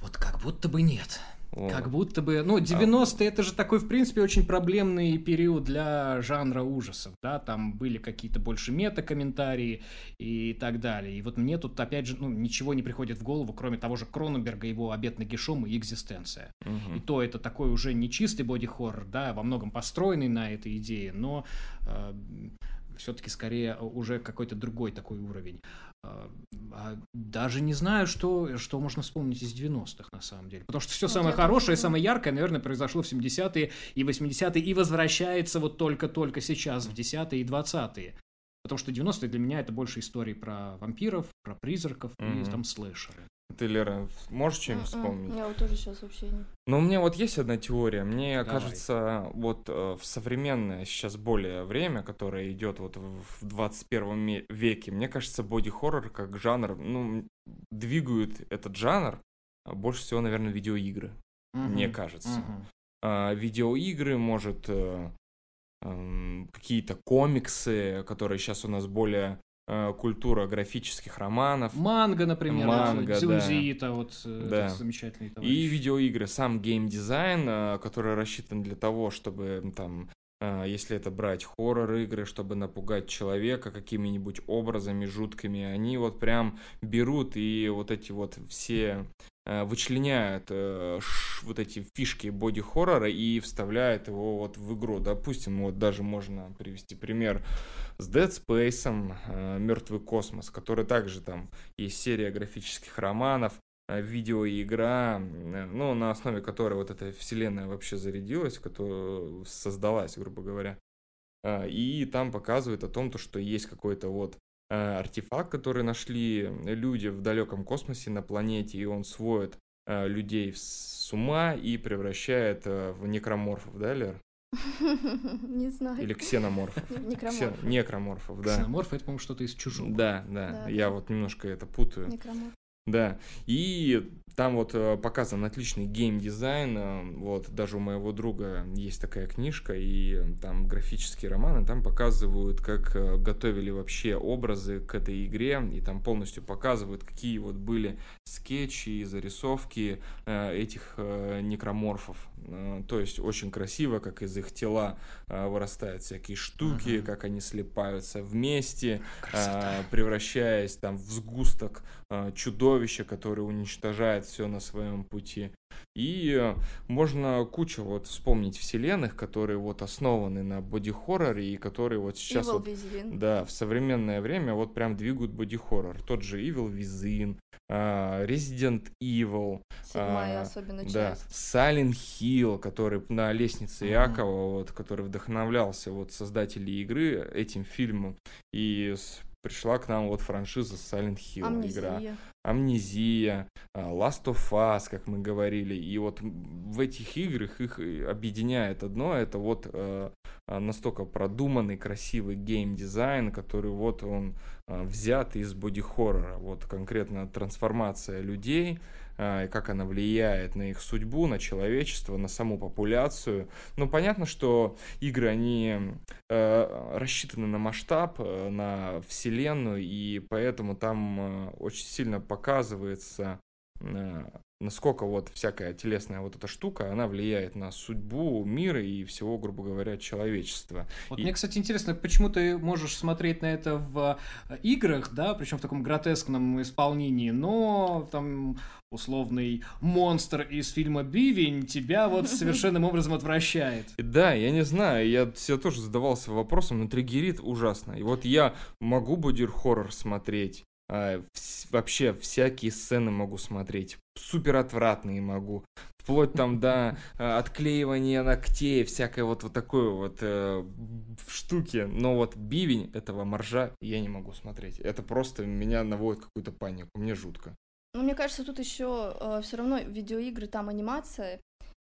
Вот как будто бы нет. Как будто бы, ну, 90-е это же такой, в принципе, очень проблемный период для жанра ужасов, да, там были какие-то больше мета-комментарии и так далее. И вот мне тут, опять же, ну, ничего не приходит в голову, кроме того же Кроненберга, его «Обет нагишом» и «Экзистенция». мгм. И то это такой уже не чистый боди-хоррор, да, во многом построенный на этой идее, но все-таки скорее уже какой-то другой такой уровень. А, а даже не знаю, что, что можно вспомнить из 90-х на самом деле. Потому что все Вот самое я тоже хорошее, самое яркое, наверное, произошло в 70-е и 80-е и возвращается вот только-только сейчас, в 10-е и 20-е. Потому что 90-е для меня это больше истории про вампиров, про призраков и Мгм. там слэшеры. Ты, Лера, можешь что-нибудь М-м, вспомнить? Я вот тоже сейчас вообще не... Ну, у меня вот есть одна теория. Мне Давай. кажется, вот э, в современное сейчас более время, которое идет вот в в 21 ме- веке, мне кажется, боди-хоррор как жанр, ну, двигают этот жанр а, больше всего, наверное, видеоигры, мне Мгм. кажется. Мгм. А, видеоигры, может, э, какие-то комиксы, которые сейчас у нас более э, культура графических романов. Манга, например, Манга, Дзюнзи, это вот э, Да. замечательный И товарищ. видеоигры, сам геймдизайн, э, который рассчитан для того, чтобы там, если это брать хоррор-игры, чтобы напугать человека какими-нибудь образами жуткими, они вот прям берут и вот эти вот все вычленяют э, ш- вот эти фишки боди-хоррора и вставляют его вот в игру. Допустим, вот даже можно привести пример с Dead Space, Мертвый космос, который также там есть серия графических романов, э, видеоигра, э, ну, на основе которой вот эта вселенная вообще зарядилась, которая создалась, грубо говоря. А, И там показывает о том, то, что есть какой-то вот э, артефакт, который нашли люди в далеком космосе на планете, и он сводит э, людей в- с ума и превращает э, в некроморфов, да, Лер? Не знаю. Или ксеноморфов. Некроморф. Ксе- Некроморфов, да. Ксеноморф это, по-моему, что-то из чужого. Да, да, я вот немножко это путаю. Некроморф. Да, и там вот э, показан отличный геймдизайн, э, вот даже у моего друга есть такая книжка, и там графические романы, там показывают, как э, готовили вообще образы к этой игре, и там полностью показывают, какие вот были скетчи и зарисовки этих некроморфов. Э, То есть очень красиво, как из их тела э, вырастают всякие штуки, Ага. как они слипаются вместе, Красота. а, превращаясь там в сгусток чудовища, которое уничтожает все на своем пути. И можно кучу вот вспомнить вселенных, которые вот основаны на боди-хорроре и которые вот сейчас Evil вот Within. да, в современное время вот прям двигают боди-хоррор. Тот же Evil Within, а, Resident Evil, Седьмая а, особенно да, часть. Silent Hill, который на лестнице Мгм. Иакова, вот, который вдохновлялся вот создателей игры этим фильмом, и пришла к нам вот франшиза Silent Hill игра. Амнезия. Амнезия, а, Last of Us, как мы говорили. И вот в этих играх их и объединяет одно, это вот э, а, настолько продуманный, красивый геймдизайн, который вот он а, взят из боди-хоррора. Вот конкретно трансформация людей, и как она влияет на их судьбу, на человечество, на саму популяцию. Ну, понятно, что игры, они э, рассчитаны на масштаб, э, на вселенную, и поэтому там э, очень сильно показывается насколько вот всякая телесная вот эта штука, она влияет на судьбу мира и всего, грубо говоря, человечества. Вот и... мне, кстати, интересно, почему ты можешь смотреть на это в э, играх, да, причем в таком гротескном исполнении, но там условный монстр из фильма «Бивень» тебя вот совершенным образом отвращает. Да, я не знаю, я себе тоже задавался вопросом, но триггерит ужасно. И вот я могу бодир-хоррор смотреть, вообще всякие сцены могу смотреть, супер отвратные могу, вплоть там до а, отклеивания ногтей, всякой вот, вот такой вот э, штуки. Но вот бивень этого моржа я не могу смотреть. Это просто меня наводит какую-то панику, мне жутко. Ну, мне кажется, тут еще э, все равно видеоигры, там анимация,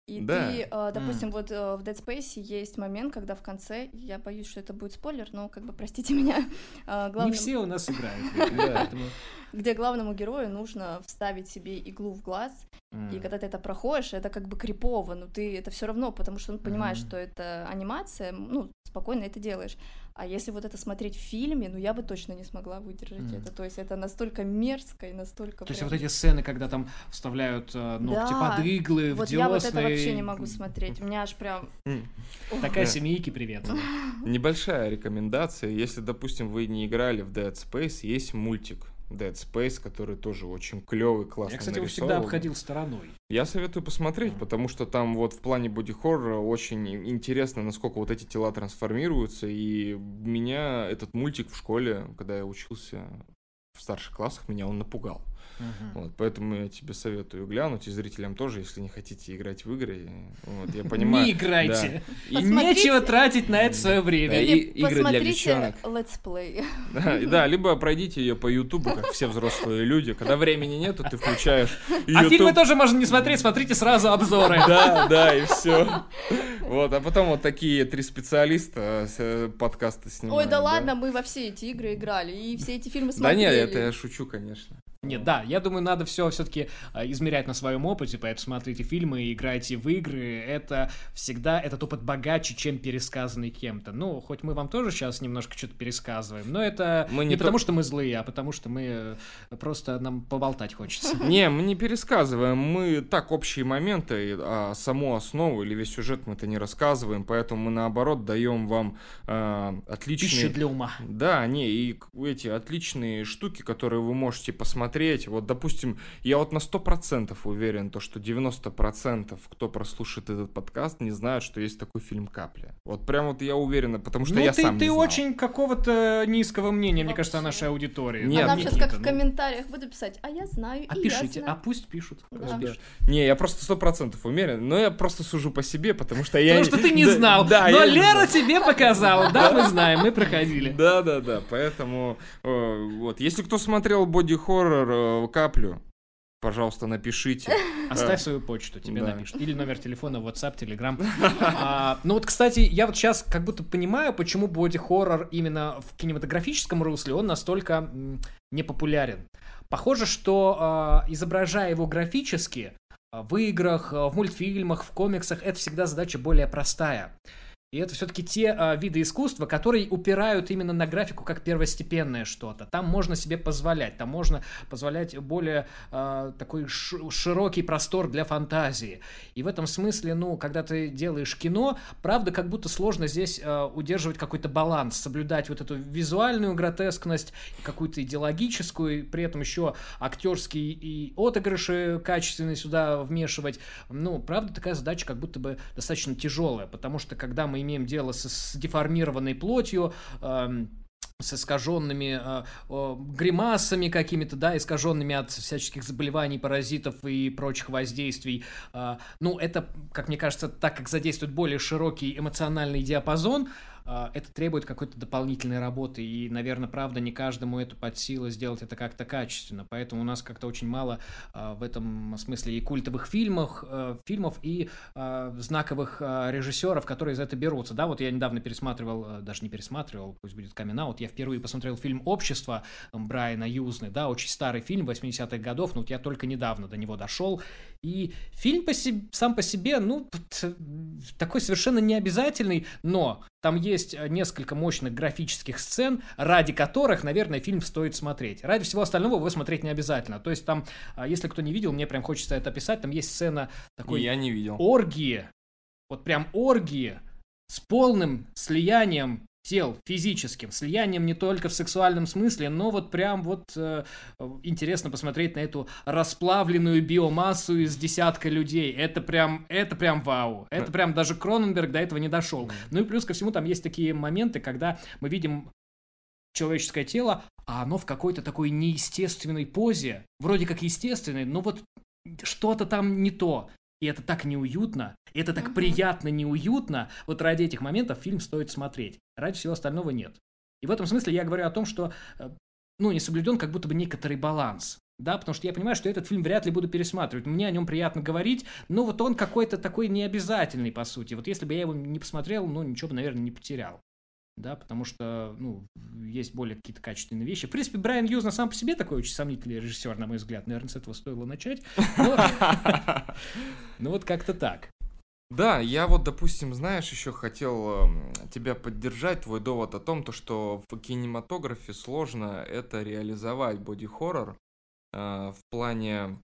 и Да. ты, э, допустим, вот э, в Dead Space есть момент, когда в конце, я боюсь, что это будет спойлер, но как бы простите меня, э, Не главным- все у нас играют. где главному герою нужно вставить себе иглу в глаз, и когда ты это проходишь, это как бы крипово, но ты это все равно, потому что он понимает, что это анимация, ну, спокойно это делаешь. А если вот это смотреть в фильме, ну, я бы точно не смогла выдержать Мгм. это. То есть это настолько мерзко и настолько То есть прям- вот эти сцены, когда там вставляют э, ногти Да. под иглы, в Вот я вот это вообще не могу смотреть. У меня аж прям... М. Такая Да. семейки привет. Небольшая рекомендация. Если, допустим, вы не играли в Dead Space, есть мультик Dead Space, который тоже очень клевый, классно Я, кстати, его всегда нарисован. обходил стороной. Я советую посмотреть, потому что там вот в плане боди-хоррора очень интересно, насколько вот эти тела трансформируются. И меня этот мультик в школе, когда я учился в старших классах, меня он напугал. Мгм. Вот, поэтому я тебе советую глянуть, и зрителям тоже, если не хотите играть в игры. Вот, я понимаю. Не играйте. И- Посмотрите. Нечего тратить на это свое Да, время. и- Или игры для девчонок. летсплей. Да, и да, либо пройдите ее по Ютубу, как все взрослые люди. Когда времени нету, ты включаешь А YouTube. фильмы тоже можно не смотреть, смотрите сразу обзоры. Да, да, и все. Вот, а потом вот такие три специалиста э, подкасты снимают. Ой, да ладно, мы во все эти игры играли, и все эти фильмы Да смотрели. нет, это я шучу, конечно. Нет, да, я думаю, надо все все-таки измерять на своем опыте, поэтому смотрите фильмы, играйте в игры. Это всегда этот опыт богаче, чем пересказанный кем-то. Ну, хоть мы вам тоже сейчас немножко что-то пересказываем, но это Мы не, не потому, то- что мы злые, а потому что мы э, просто нам поболтать хочется. Не, мы не пересказываем, мы так общие моменты, а саму основу или весь сюжет мы-то не рассказываем, поэтому мы наоборот даем вам э, отличные... Пища для ума. Да, не, и эти отличные штуки, которые вы можете посмотреть. Вот, допустим, я вот на 100% уверен, то, что 90% кто прослушает этот подкаст, не знают, что есть такой фильм «Капля». Вот прям вот я уверен, потому что ну, я ты, сам ты не знал. очень какого-то низкого мнения, мне кажется, о Вообще. нашей аудитории. Нет, а нам ну, сейчас как в ну, комментариях буду писать, а я знаю, А и пишите, я а знаю. пусть пишут. Да. пишут. Не, я просто сто процентов уверен, но я просто сужу по себе, потому что я... Потому что ты не знал. Да, но Лера тебе показала. Да, мы знаем, мы проходили. Да, да, да, поэтому э, вот, если кто смотрел боди-хоррор э, «Каплю», пожалуйста, напишите. Оставь свою почту, тебе Да. напишут. Или номер телефона, WhatsApp, Telegram. А, ну вот, кстати, я вот сейчас как будто понимаю, почему боди-хоррор именно в кинематографическом русле, он настолько непопулярен. Похоже, что а, изображая его графически, а, в играх, а, в мультфильмах, в комиксах, это всегда задача более простая. И это все-таки те а, виды искусства, которые упирают именно на графику как первостепенное что-то. Там можно себе позволять, там можно позволять более а, такой широкий простор для фантазии. И в этом смысле, ну, когда ты делаешь кино, правда, как будто сложно здесь а, удерживать какой-то баланс, соблюдать вот эту визуальную гротескность, какую-то идеологическую, и при этом еще актерские и отыгрыши качественные сюда вмешивать. Ну, правда, такая задача как будто бы достаточно тяжелая, потому что когда мы имеем дело с, с деформированной плотью, эм, с искаженными э, э, гримасами какими-то, да, искаженными от всяческих заболеваний, паразитов и прочих воздействий. Э, ну, это, как мне кажется, так как задействует более широкий эмоциональный диапазон, э, это требует какой-то дополнительной работы, и, наверное, правда, не каждому это под силу сделать это как-то качественно, поэтому у нас как-то очень мало э, в этом смысле и культовых фильмов, э, фильмов и э, знаковых режиссеров, которые за это берутся, да, вот я недавно пересматривал, э, даже не пересматривал, пусть будет камин вот я впервые посмотрел фильм «Общество» Брайана Юзны, да, очень старый фильм 80-х годов, но вот я только недавно до него дошел, и фильм по себе, сам по себе, ну, т- такой совершенно необязательный, но там есть э, несколько мощных графических сцен, ради которых, наверное, фильм стоит смотреть. Ради всего остального его смотреть не обязательно. То есть там, а, если кто не видел, мне прям хочется это описать, там есть сцена такой Я не видел. оргии, вот прям оргии с полным слиянием тел физическим, слиянием не только в сексуальном смысле, но вот прям вот э, интересно посмотреть на эту расплавленную биомассу из десятка людей. Это прям, это прям вау. Это прям даже Кроненберг до этого не дошел. Ну и плюс ко всему там есть такие моменты, когда мы видим человеческое тело, а оно в какой-то такой неестественной позе, вроде как естественной, но вот что-то там не то. И это так неуютно, и это так Мгм. приятно неуютно. Вот ради этих моментов фильм стоит смотреть. Ради всего остального нет. И в этом смысле я говорю о том, что э, ну, не соблюден как будто бы некоторый баланс. Да, потому что я понимаю, что этот фильм вряд ли буду пересматривать. Мне о нем приятно говорить, но вот он какой-то такой необязательный, по сути. Вот если бы я его не посмотрел, ну, ничего бы, наверное, не потерял. Да, потому что, ну, есть более какие-то качественные вещи. В принципе, Брайан Юзна сам по себе такой очень сомнительный режиссер, на мой взгляд. Наверное, с этого стоило начать. Ну, вот как-то так. Да, я вот, допустим, знаешь, еще хотел эм, тебя поддержать, твой довод о том, то, что в кинематографе сложно это реализовать, боди-хоррор, э, в плане,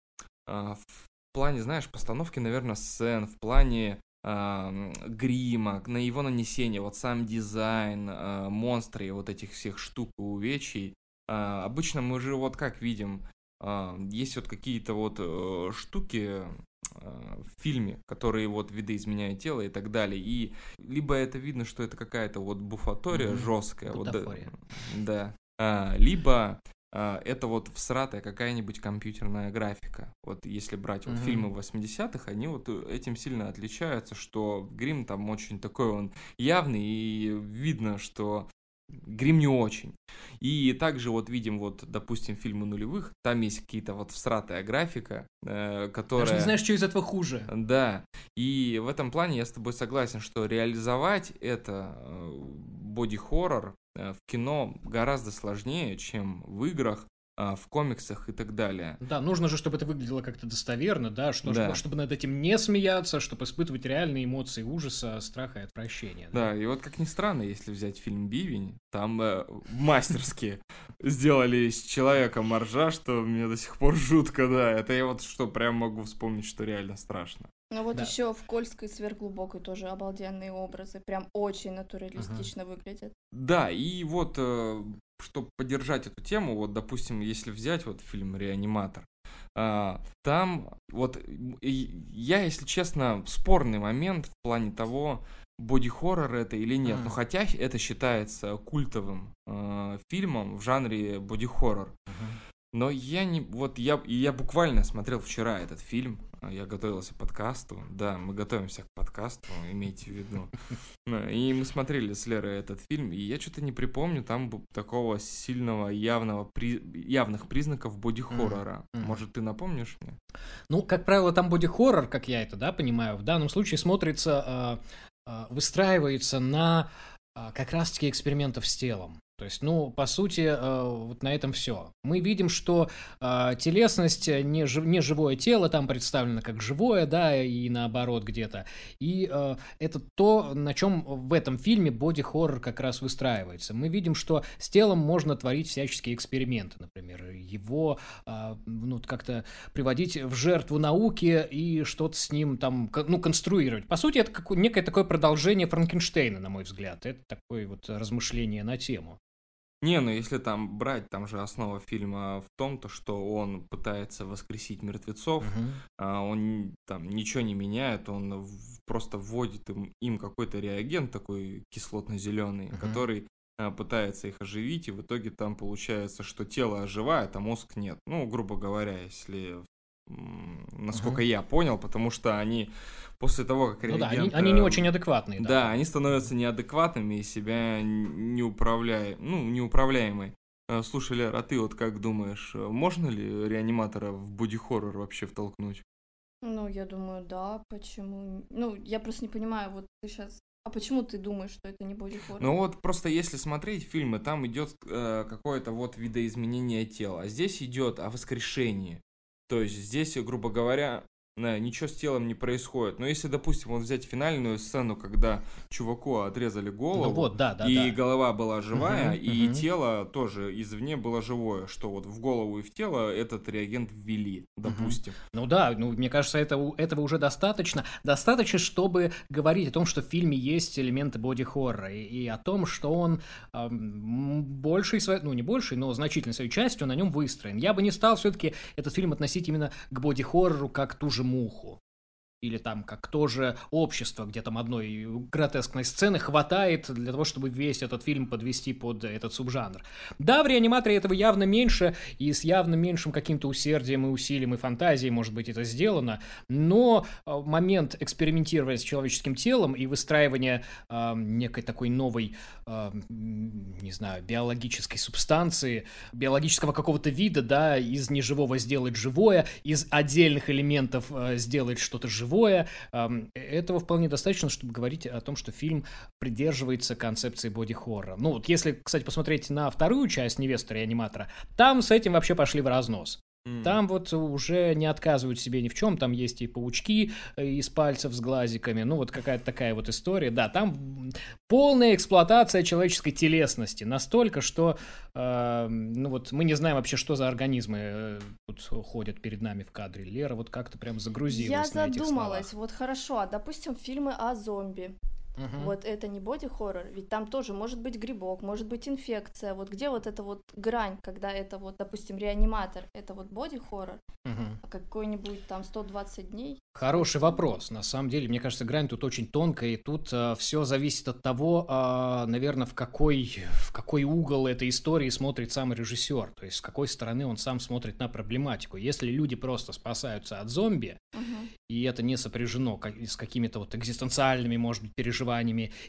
э, в плане, знаешь, постановки, наверное, сцен, в плане эм, грима, на его нанесение, вот сам дизайн, э, монстры и вот этих всех штук и увечий. Э, обычно мы же вот как видим, э, есть вот какие-то вот э, штуки, э, в фильме, которые вот видоизменяют тело и так далее. И либо это видно, что это какая-то вот буфатория Мгм. жесткая, вот, да, да. А, либо это вот всратая какая-нибудь компьютерная графика. Вот если брать вот Мгм. фильмы 80-х, они вот э, этим сильно отличаются, что грим там очень такой он явный, и видно, что грим не очень. И также вот видим вот, допустим, фильмы нулевых, там есть какие-то вот всратая графика, э, которая... Даже не знаешь, что из этого хуже. Да, и в этом плане я с тобой согласен, что реализовать это э, боди-хоррор э, в кино гораздо сложнее, чем в играх, в комиксах и так далее. Да, нужно же, чтобы это выглядело как-то достоверно, да, что, Да. чтобы, чтобы над этим не смеяться, чтобы испытывать реальные эмоции ужаса, страха и отвращения. Да, и вот как ни странно, если взять фильм «Бивень», там э, мастерски сделали из человека моржа, что мне до сих пор жутко, да. Это я вот что прям могу вспомнить, что реально страшно. Ну вот Да. еще в Кольской сверхглубокой тоже обалденные образы, прям очень натуралистично выглядят. Да, и вот, чтобы поддержать эту тему, вот, допустим, если взять вот фильм «Реаниматор», а, там вот я, если честно, спорный момент в плане того, боди-хоррор это или нет. Мгм. Но хотя это считается культовым э, фильмом в жанре боди-хоррор. Но я не... Вот я, я буквально смотрел вчера этот фильм. Я готовился к подкасту. Да, мы готовимся к подкасту, имейте в виду. Ну, И мы смотрели с Лерой этот фильм, и я что-то не припомню там такого сильного, явного, при- явных признаков боди-хоррора. Может, ты напомнишь мне? Ну, как правило, там боди-хоррор, как я это, да, понимаю, в данном случае смотрится, а, а, выстраивается на как раз-таки экспериментов с телом. То есть, ну, по сути, а, вот на этом все. Мы видим, что а, телесность, э, не, жив- не живое тело там представлено как живое, да, и наоборот где-то. И это то, на чем в этом фильме боди-хоррор как раз выстраивается. Мы видим, что с телом можно творить всяческие эксперименты, например, его ну, как-то приводить в жертву науки и что-то с ним там, ну, конструировать. По сути, это некое такое продолжение Франкенштейна, на мой взгляд. Это такое вот размышление на тему. Не, ну если там брать, там же основа фильма в том, то, что он пытается воскресить мертвецов, а он там ничего не меняет, он в- просто вводит им, им какой-то реагент такой кислотно-зеленый, Мгм. который а, пытается их оживить, и в итоге там получается, что тело оживает, а мозг нет. Ну, грубо говоря, если насколько я понял, потому что они после того, как Ну да, реагент... они, они не э, очень адекватные. да, они становятся неадекватными и себя неуправляя... ну, неуправляемой. Э, Слушай, Лер, а ты вот как думаешь, э, можно ли реаниматора в боди-хоррор вообще втолкнуть? Ну, я думаю, да, почему? Ну, я просто не понимаю, вот ты сейчас... А почему ты думаешь, что это не боди-хоррор? Ну вот просто если смотреть фильмы, там идет э, какое-то вот видоизменение тела, а здесь идет о воскрешении. То есть здесь, грубо говоря, ничего с телом не происходит. Но если, допустим, вот взять финальную сцену, когда чуваку отрезали голову, ну вот, да, да, и да. голова была живая, Мгм, и мгм. тело тоже извне было живое, что вот в голову и в тело этот реагент ввели, допустим. Ну да, ну мне кажется, это, у- этого уже достаточно. Достаточно, чтобы говорить о том, что в фильме есть элементы боди-хоррора, и, и о том, что он эм, большей своей, ну не большей, но значительной своей частью на нем выстроен. Я бы не стал все-таки этот фильм относить именно к боди-хоррору как ту же муху. Или там, как тоже общество, где там одной гротескной сцены хватает для того, чтобы весь этот фильм подвести под этот субжанр. Да, в реаниматоре этого явно меньше, и с явно меньшим каким-то усердием и усилием и фантазией, может быть, это сделано, но э, момент экспериментирования с человеческим телом и выстраивания э, некой такой новой, э, не знаю, биологической субстанции, биологического какого-то вида, да, из неживого сделать живое, из отдельных элементов э, сделать что-то живое, эм, этого вполне достаточно, чтобы говорить о том, что фильм придерживается концепции боди-хоррора. Ну, вот если, кстати, посмотреть на вторую часть «Невеста реаниматора», там с этим вообще пошли в разнос. Там вот уже не отказывают себе ни в чем, там есть и паучки э, из пальцев с глазиками, ну вот какая-то такая вот история, да, там полная эксплуатация человеческой телесности, настолько, что, э, ну вот мы не знаем вообще, что за организмы э, тут ходят перед нами в кадре. Лера вот как-то прям загрузилась Я задумалась, вот хорошо, а допустим, фильмы о зомби. Мгм. Вот это не боди-хоррор, ведь там тоже может быть грибок, может быть инфекция. Вот где вот эта вот грань, когда это вот, допустим, реаниматор, это вот боди-хоррор, Мгм. а какой-нибудь там 120 дней? Хороший вопрос. На самом деле, мне кажется, грань тут очень тонкая, и тут все зависит от того, наверное, в какой, в какой угол этой истории смотрит сам режиссер, то есть с какой стороны он сам смотрит на проблематику. Если люди просто спасаются от зомби, Мгм. и это не сопряжено как- с какими-то вот экзистенциальными, может быть, переживаниями,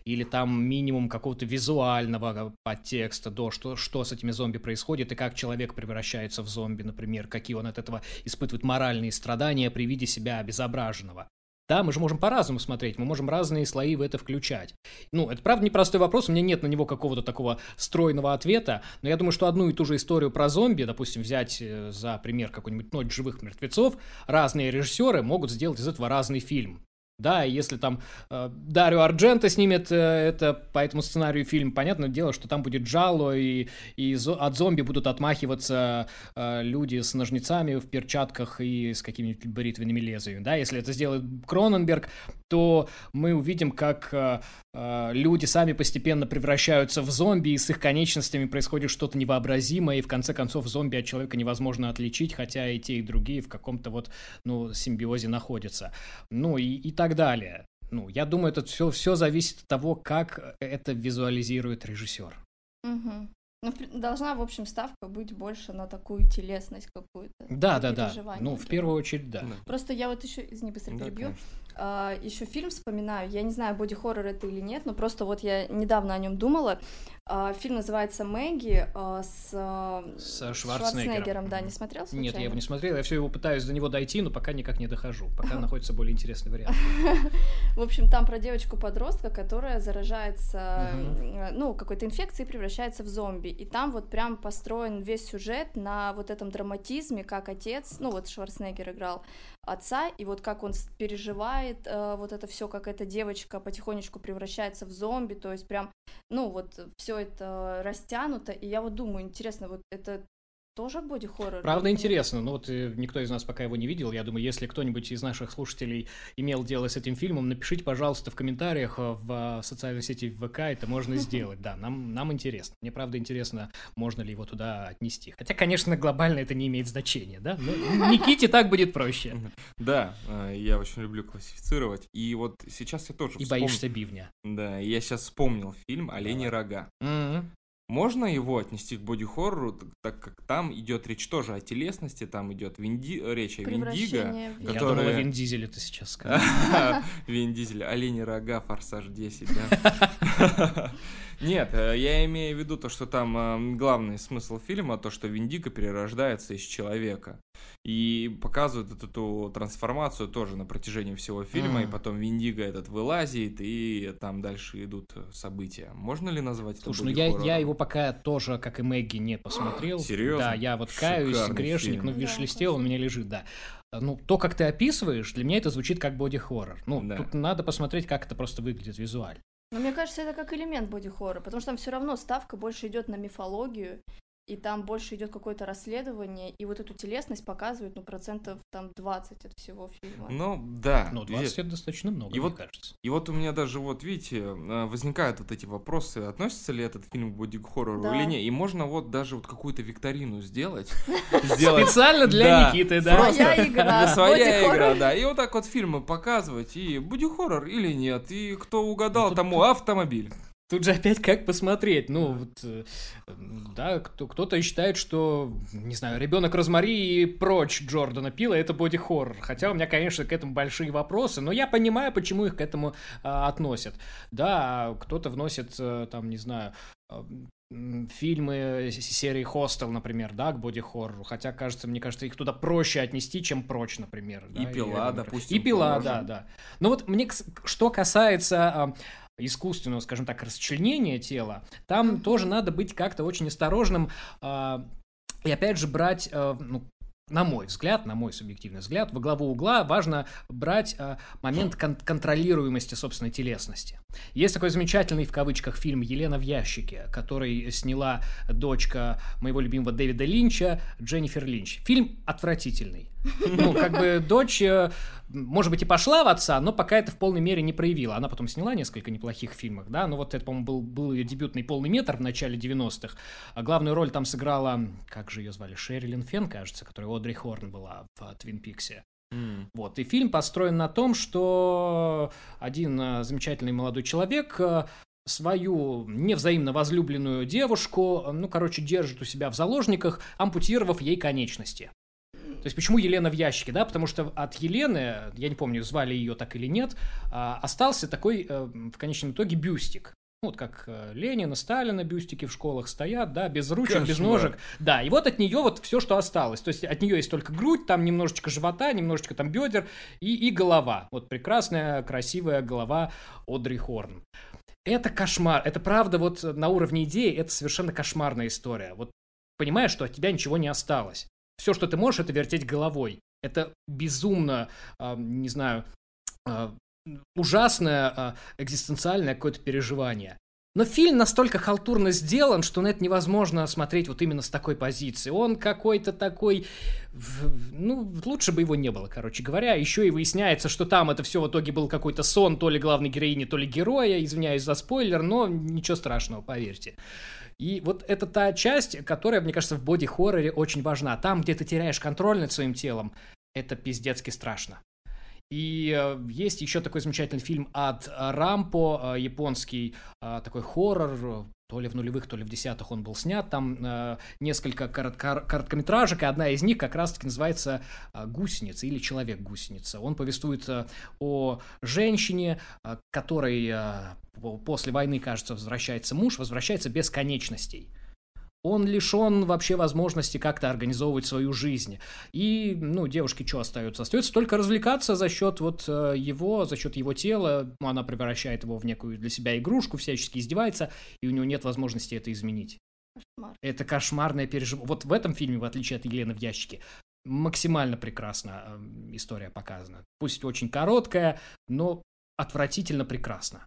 или там минимум какого-то визуального подтекста, до что, что с этими зомби происходит, и как человек превращается в зомби, например, какие он от этого испытывает моральные страдания при виде себя обезображенного. Да, мы же можем по-разному смотреть, мы можем разные слои в это включать. Ну, это правда непростой вопрос, у меня нет на него какого-то такого стройного ответа, но я думаю, что одну и ту же историю про зомби, допустим, взять э, за пример какой-нибудь «Ночь живых мертвецов», разные режиссеры могут сделать из этого разный фильм. Да, если там э, Дарио Ардженто снимет э, это по этому сценарию фильм, понятное дело, что там будет Джало, и, и зо- от зомби будут отмахиваться э, люди с ножницами в перчатках и с какими-нибудь бритвенными лезвиями. Да, если это сделает Кроненберг, то мы увидим, как э, э, люди сами постепенно превращаются в зомби, и с их конечностями происходит что-то невообразимое, и в конце концов зомби от человека невозможно отличить, хотя и те, и другие в каком-то вот, ну, симбиозе находятся. Ну, и, и так далее. Ну, я думаю, это все, все зависит от того, как это визуализирует режиссер. Мгм. Ну, должна, в общем, ставка быть больше на такую телесность какую-то. Да, да, да. Ну, в первую очередь, да. Да. Просто я вот еще, извини, быстро Да, перебью. конечно. еще фильм вспоминаю, я не знаю, боди-хоррор это или нет, но просто вот я недавно о нем думала. А, фильм называется «Мэгги» а, с, а, С Шварценеггером. да, не смотрел случайно? Нет, я его не смотрел, я все его пытаюсь до него дойти, но пока никак не дохожу. Пока находится более интересный вариант. В общем, там про девочку-подростка, которая заражается, э, ну, какой-то инфекцией и превращается в зомби. И там вот прям построен весь сюжет на вот этом драматизме, как отец, ну, вот Шварценеггер играл отца, и вот как он переживает э, вот это все, как эта девочка потихонечку превращается в зомби, то есть прям, ну, вот все это растянуто. И я вот думаю, интересно, вот это тоже боди-хоррор? Правда интересно, но вот э, никто из нас пока его не видел. Я думаю, если кто-нибудь из наших слушателей имел дело с этим фильмом, напишите, пожалуйста, в комментариях э, в э, социальной сети ВК, это можно сделать. Да, нам, нам интересно. Мне правда интересно, можно ли его туда отнести. Хотя, конечно, глобально это не имеет значения, да? Но Никите так будет проще. Да, я очень люблю классифицировать. И вот сейчас я тоже И боишься бивня. Да, я сейчас вспомнил фильм «Олени рога». Можно его отнести к боди-хоррору, так как там идет речь тоже о телесности, там идет Винди... речь о Виндиго, в Я Которые- думала, Вин Дизель это сейчас скажет. Вин Дизель, олени рога, форсаж 10, да? Нет, э, я имею в виду то, что там э, главный смысл фильма, то, что Виндиго перерождается из человека. И показывают эту, эту трансформацию тоже на протяжении всего фильма, mm. и потом Виндиго этот вылазит, и там дальше идут события. Можно ли назвать Слушай, это ну я, я его пока тоже, как и Мэгги, не посмотрел. Серьезно? Да, я вот каюсь, Шикарный грешник, фильм. ну в виш-листе он у меня лежит, да. Ну, то, как ты описываешь, для меня это звучит как боди-хоррор. Ну, да. тут надо посмотреть, как это просто выглядит визуально. Но мне кажется, это как элемент боди-хоррора, потому что там все равно ставка больше идет на мифологию, и там больше идет какое-то расследование, и вот эту телесность показывают, ну, процентов там 20 от всего фильма. Ну, да. Ну, 20 это достаточно много, и мне вот, кажется. И вот у меня даже, вот, видите, э, возникают вот эти вопросы, относится ли этот фильм к боди-хоррору да. или нет, и можно вот даже вот какую-то викторину сделать. Специально для Никиты, да? Своя игра. Своя игра, да. И вот так вот фильмы показывать, и боди-хоррор или нет, и кто угадал, ну, тому автомобиль. Тут же опять как посмотреть. Ну, вот, э, да, кто, кто-то считает, что, не знаю, ребенок Розмари и прочь Джордана Пила это боди-хоррор. Хотя у меня, конечно, к этому большие вопросы, но я понимаю, почему их к этому а, относят. Да, кто-то вносит, а, там, не знаю, а, фильмы серии Хостел, например, да, к боди-хоррору. Хотя, кажется, мне кажется, их туда проще отнести, чем прочь, например. И да, пила, допустим. И пила, тоже. да, да. Но вот мне, что касается искусственного, скажем так, расчленения тела, там тоже надо быть как-то очень осторожным э, и опять же брать, э, ну, на мой взгляд, на мой субъективный взгляд, во главу угла важно брать э, момент кон- контролируемости собственной телесности. Есть такой замечательный в кавычках фильм «Елена в ящике», который сняла дочка моего любимого Дэвида Линча, Дженнифер Линч. Фильм отвратительный. Ну, как бы дочь, э, может быть, и пошла в отца, но пока это в полной мере не проявила. Она потом сняла несколько неплохих фильмов, да, но вот это, по-моему, был, был ее дебютный полный метр в начале 90-х. А главную роль там сыграла, как же ее звали, Шерилин Фен, кажется, которая Одри Хорн была в Твин Пиксе. Mm. Вот. И фильм построен на том, что один э, замечательный молодой человек э, свою невзаимно возлюбленную девушку, ну, короче, держит у себя в заложниках, ампутировав ей конечности. То есть почему Елена в ящике, да? Потому что от Елены, я не помню, звали ее так или нет, а, остался такой э, в конечном итоге бюстик. Ну, вот как э, Ленина, Сталина бюстики в школах стоят, да, без ручек, Кошмар. без ножек. Да, и вот от нее вот все, что осталось. То есть от нее есть только грудь, там немножечко живота, немножечко там бедер и, и голова. Вот прекрасная, красивая голова Одри Хорн. Это кошмар. Это правда вот на уровне идеи, это совершенно кошмарная история. Вот понимаешь, что от тебя ничего не осталось. Все, что ты можешь, это вертеть головой. Это безумно, не знаю, э, ужасное э, экзистенциальное какое-то переживание. Но фильм настолько халтурно сделан, что на это невозможно смотреть вот именно с такой позиции. Он какой-то такой... Ну, лучше бы его не было, короче говоря. Еще и выясняется, что там это все в итоге был какой-то сон то ли главной героини, то ли героя. Извиняюсь за спойлер, но ничего страшного, поверьте. И вот это та часть, которая, мне кажется, в боди-хорроре очень важна. Там, где ты теряешь контроль над своим телом, это пиздецки страшно. И э, есть еще такой замечательный фильм от Рампо, э, японский э, такой хоррор, то ли в нулевых, то ли в десятых он был снят. Там э, несколько коротко короткометражек, и одна из них как раз-таки называется э, «Гусеница» или «Человек-гусеница». Он повествует э, о женщине, э, которой э, после войны, кажется, возвращается муж, возвращается без конечностей. Он лишен вообще возможности как-то организовывать свою жизнь. И, ну, девушке что остается? Остается только развлекаться за счет вот э, его, за счет его тела. Она превращает его в некую для себя игрушку, всячески издевается, и у него нет возможности это изменить. Кошмар. Это кошмарное переживание. Вот в этом фильме, в отличие от Елены в ящике, максимально прекрасно э, история показана. Пусть очень короткая, но отвратительно прекрасно.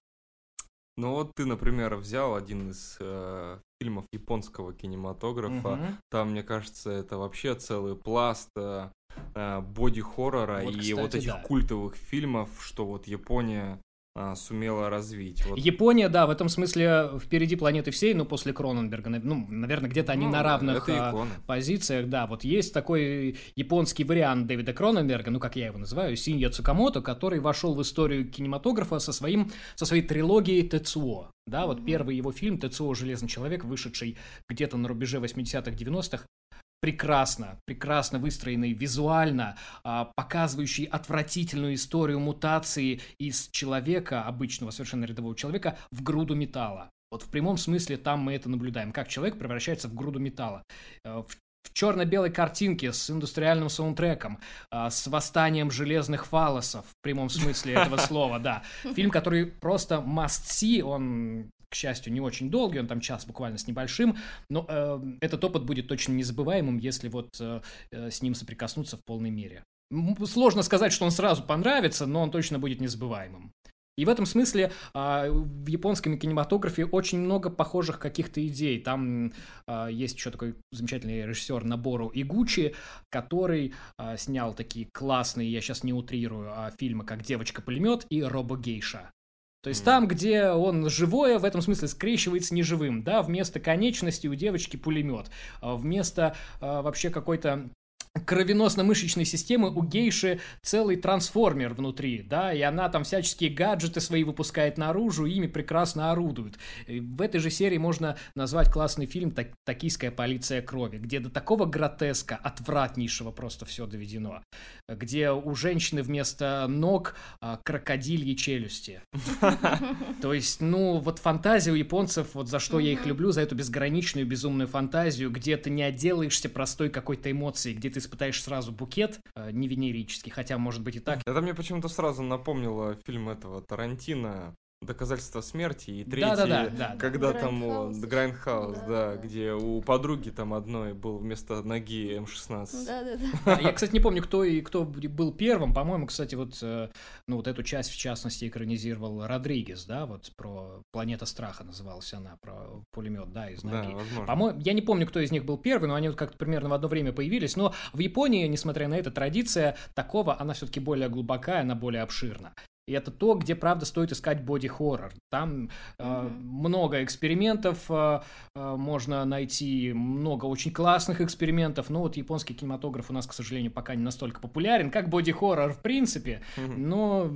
Ну вот ты, например, взял один из э, фильмов японского кинематографа. Угу. Там, мне кажется, это вообще целый пласт э, э боди-хоррора вот, и кстати, вот этих да. культовых фильмов, что вот Япония сумела развить. Вот. Япония, да, в этом смысле впереди планеты всей, но после Кроненберга, ну, наверное, где-то они ну, на равных а, позициях, да, вот есть такой японский вариант Дэвида Кроненберга, ну, как я его называю, Синья Цукамото, который вошел в историю кинематографа со, своим, со своей трилогией Тецуо, да, вот mm-hmm. первый его фильм «Тецуо. Железный человек», вышедший где-то на рубеже 80-х, 90-х, прекрасно, прекрасно выстроенный визуально, а, показывающий отвратительную историю мутации из человека, обычного совершенно рядового человека, в груду металла. Вот в прямом смысле там мы это наблюдаем, как человек превращается в груду металла. Э, в черно-белой картинке с индустриальным саундтреком, а, с восстанием железных фалосов, в прямом смысле этого слова, да. Фильм, который просто must see, он к счастью, не очень долгий, он там час буквально с небольшим, но э, этот опыт будет точно незабываемым, если вот э, э с ним соприкоснуться в полной мере. Сложно сказать, что он сразу понравится, но он точно будет незабываемым. И в этом смысле а, в японском кинематографе очень много похожих каких-то идей. Там а, есть еще такой замечательный режиссер Набору Игучи, который а, снял такие классные, я сейчас не утрирую, фильмы как «Девочка-пулемет» и «Робо-гейша». То есть там, где он живое, в этом смысле скрещивается неживым, да, вместо конечности у девочки пулемет, вместо вообще какой-то кровеносно-мышечной системы у гейши целый трансформер внутри, да, и она там всяческие гаджеты свои выпускает наружу, ими прекрасно орудует. И в этой же серии можно назвать классный фильм «Токийская полиция крови», где до такого гротеска, отвратнейшего просто все доведено, где у женщины вместо ног а, крокодильи челюсти. То есть, ну, вот фантазия у японцев, вот за что я их люблю, за эту безграничную безумную фантазию, где ты не отделаешься простой какой-то эмоцией, где ты испытаешь сразу букет, э, не венерический, хотя, может быть, и так. Это мне почему-то сразу напомнило фильм этого Тарантино доказательства смерти и третий, да, да, да, когда да. там Грайндхаус, да, да, да, где у подруги там одной был вместо ноги М16. Да, да, да. Я, кстати, не помню, кто и кто был первым. По-моему, кстати, вот э, ну вот эту часть в частности экранизировал Родригес, да, вот про Планета страха называлась она, про пулемет, да, из ноги. Да, возможно. По-моему, я не помню, кто из них был первый, но они вот как-то примерно в одно время появились. Но в Японии, несмотря на это, традиция такого, она все-таки более глубокая, она более обширна. И это то, где, правда, стоит искать боди-хоррор. Там э, много экспериментов, э, э, можно найти много очень классных экспериментов, но вот японский кинематограф у нас, к сожалению, пока не настолько популярен, как боди-хоррор в принципе, но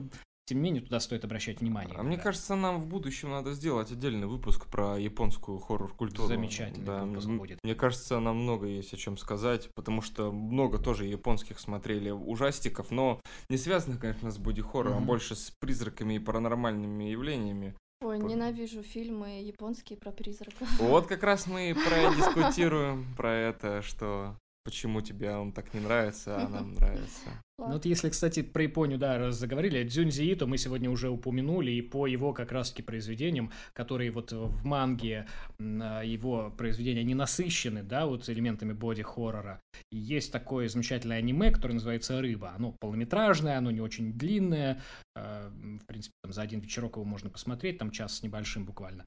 тем не менее, туда стоит обращать внимание. А мне кажется, нам в будущем надо сделать отдельный выпуск про японскую хоррор-культуру. Замечательный да, выпуск будет. Мне кажется, нам много есть о чем сказать, потому что много тоже японских смотрели ужастиков, но не связанных, конечно, с боди-хоррором, mm-hmm. а больше с призраками и паранормальными явлениями. Ой, ненавижу фильмы японские про призраков. Вот как раз мы и продискутируем про это, что почему тебе он так не нравится, а нам нравится. Ну вот если, кстати, про Японию, да, раз заговорили, Дзюнзи то мы сегодня уже упомянули, и по его как раз-таки произведениям, которые вот в манге, а, его произведения не насыщены, да, вот элементами боди-хоррора. И есть такое замечательное аниме, которое называется «Рыба». Оно полнометражное, оно не очень длинное, а, в принципе, там за один вечерок его можно посмотреть, там час с небольшим буквально.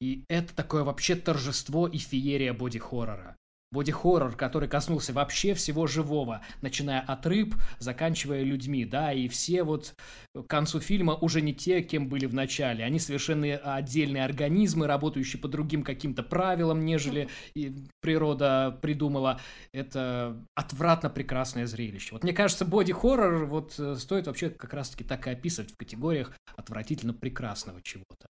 И это такое вообще торжество и феерия боди-хоррора боди-хоррор, который коснулся вообще всего живого, начиная от рыб, заканчивая людьми, да, и все вот к концу фильма уже не те, кем были в начале, они совершенно отдельные организмы, работающие по другим каким-то правилам, нежели и природа придумала. Это отвратно прекрасное зрелище. Вот мне кажется, боди-хоррор вот э, стоит вообще как раз-таки так и описывать в категориях отвратительно прекрасного чего-то.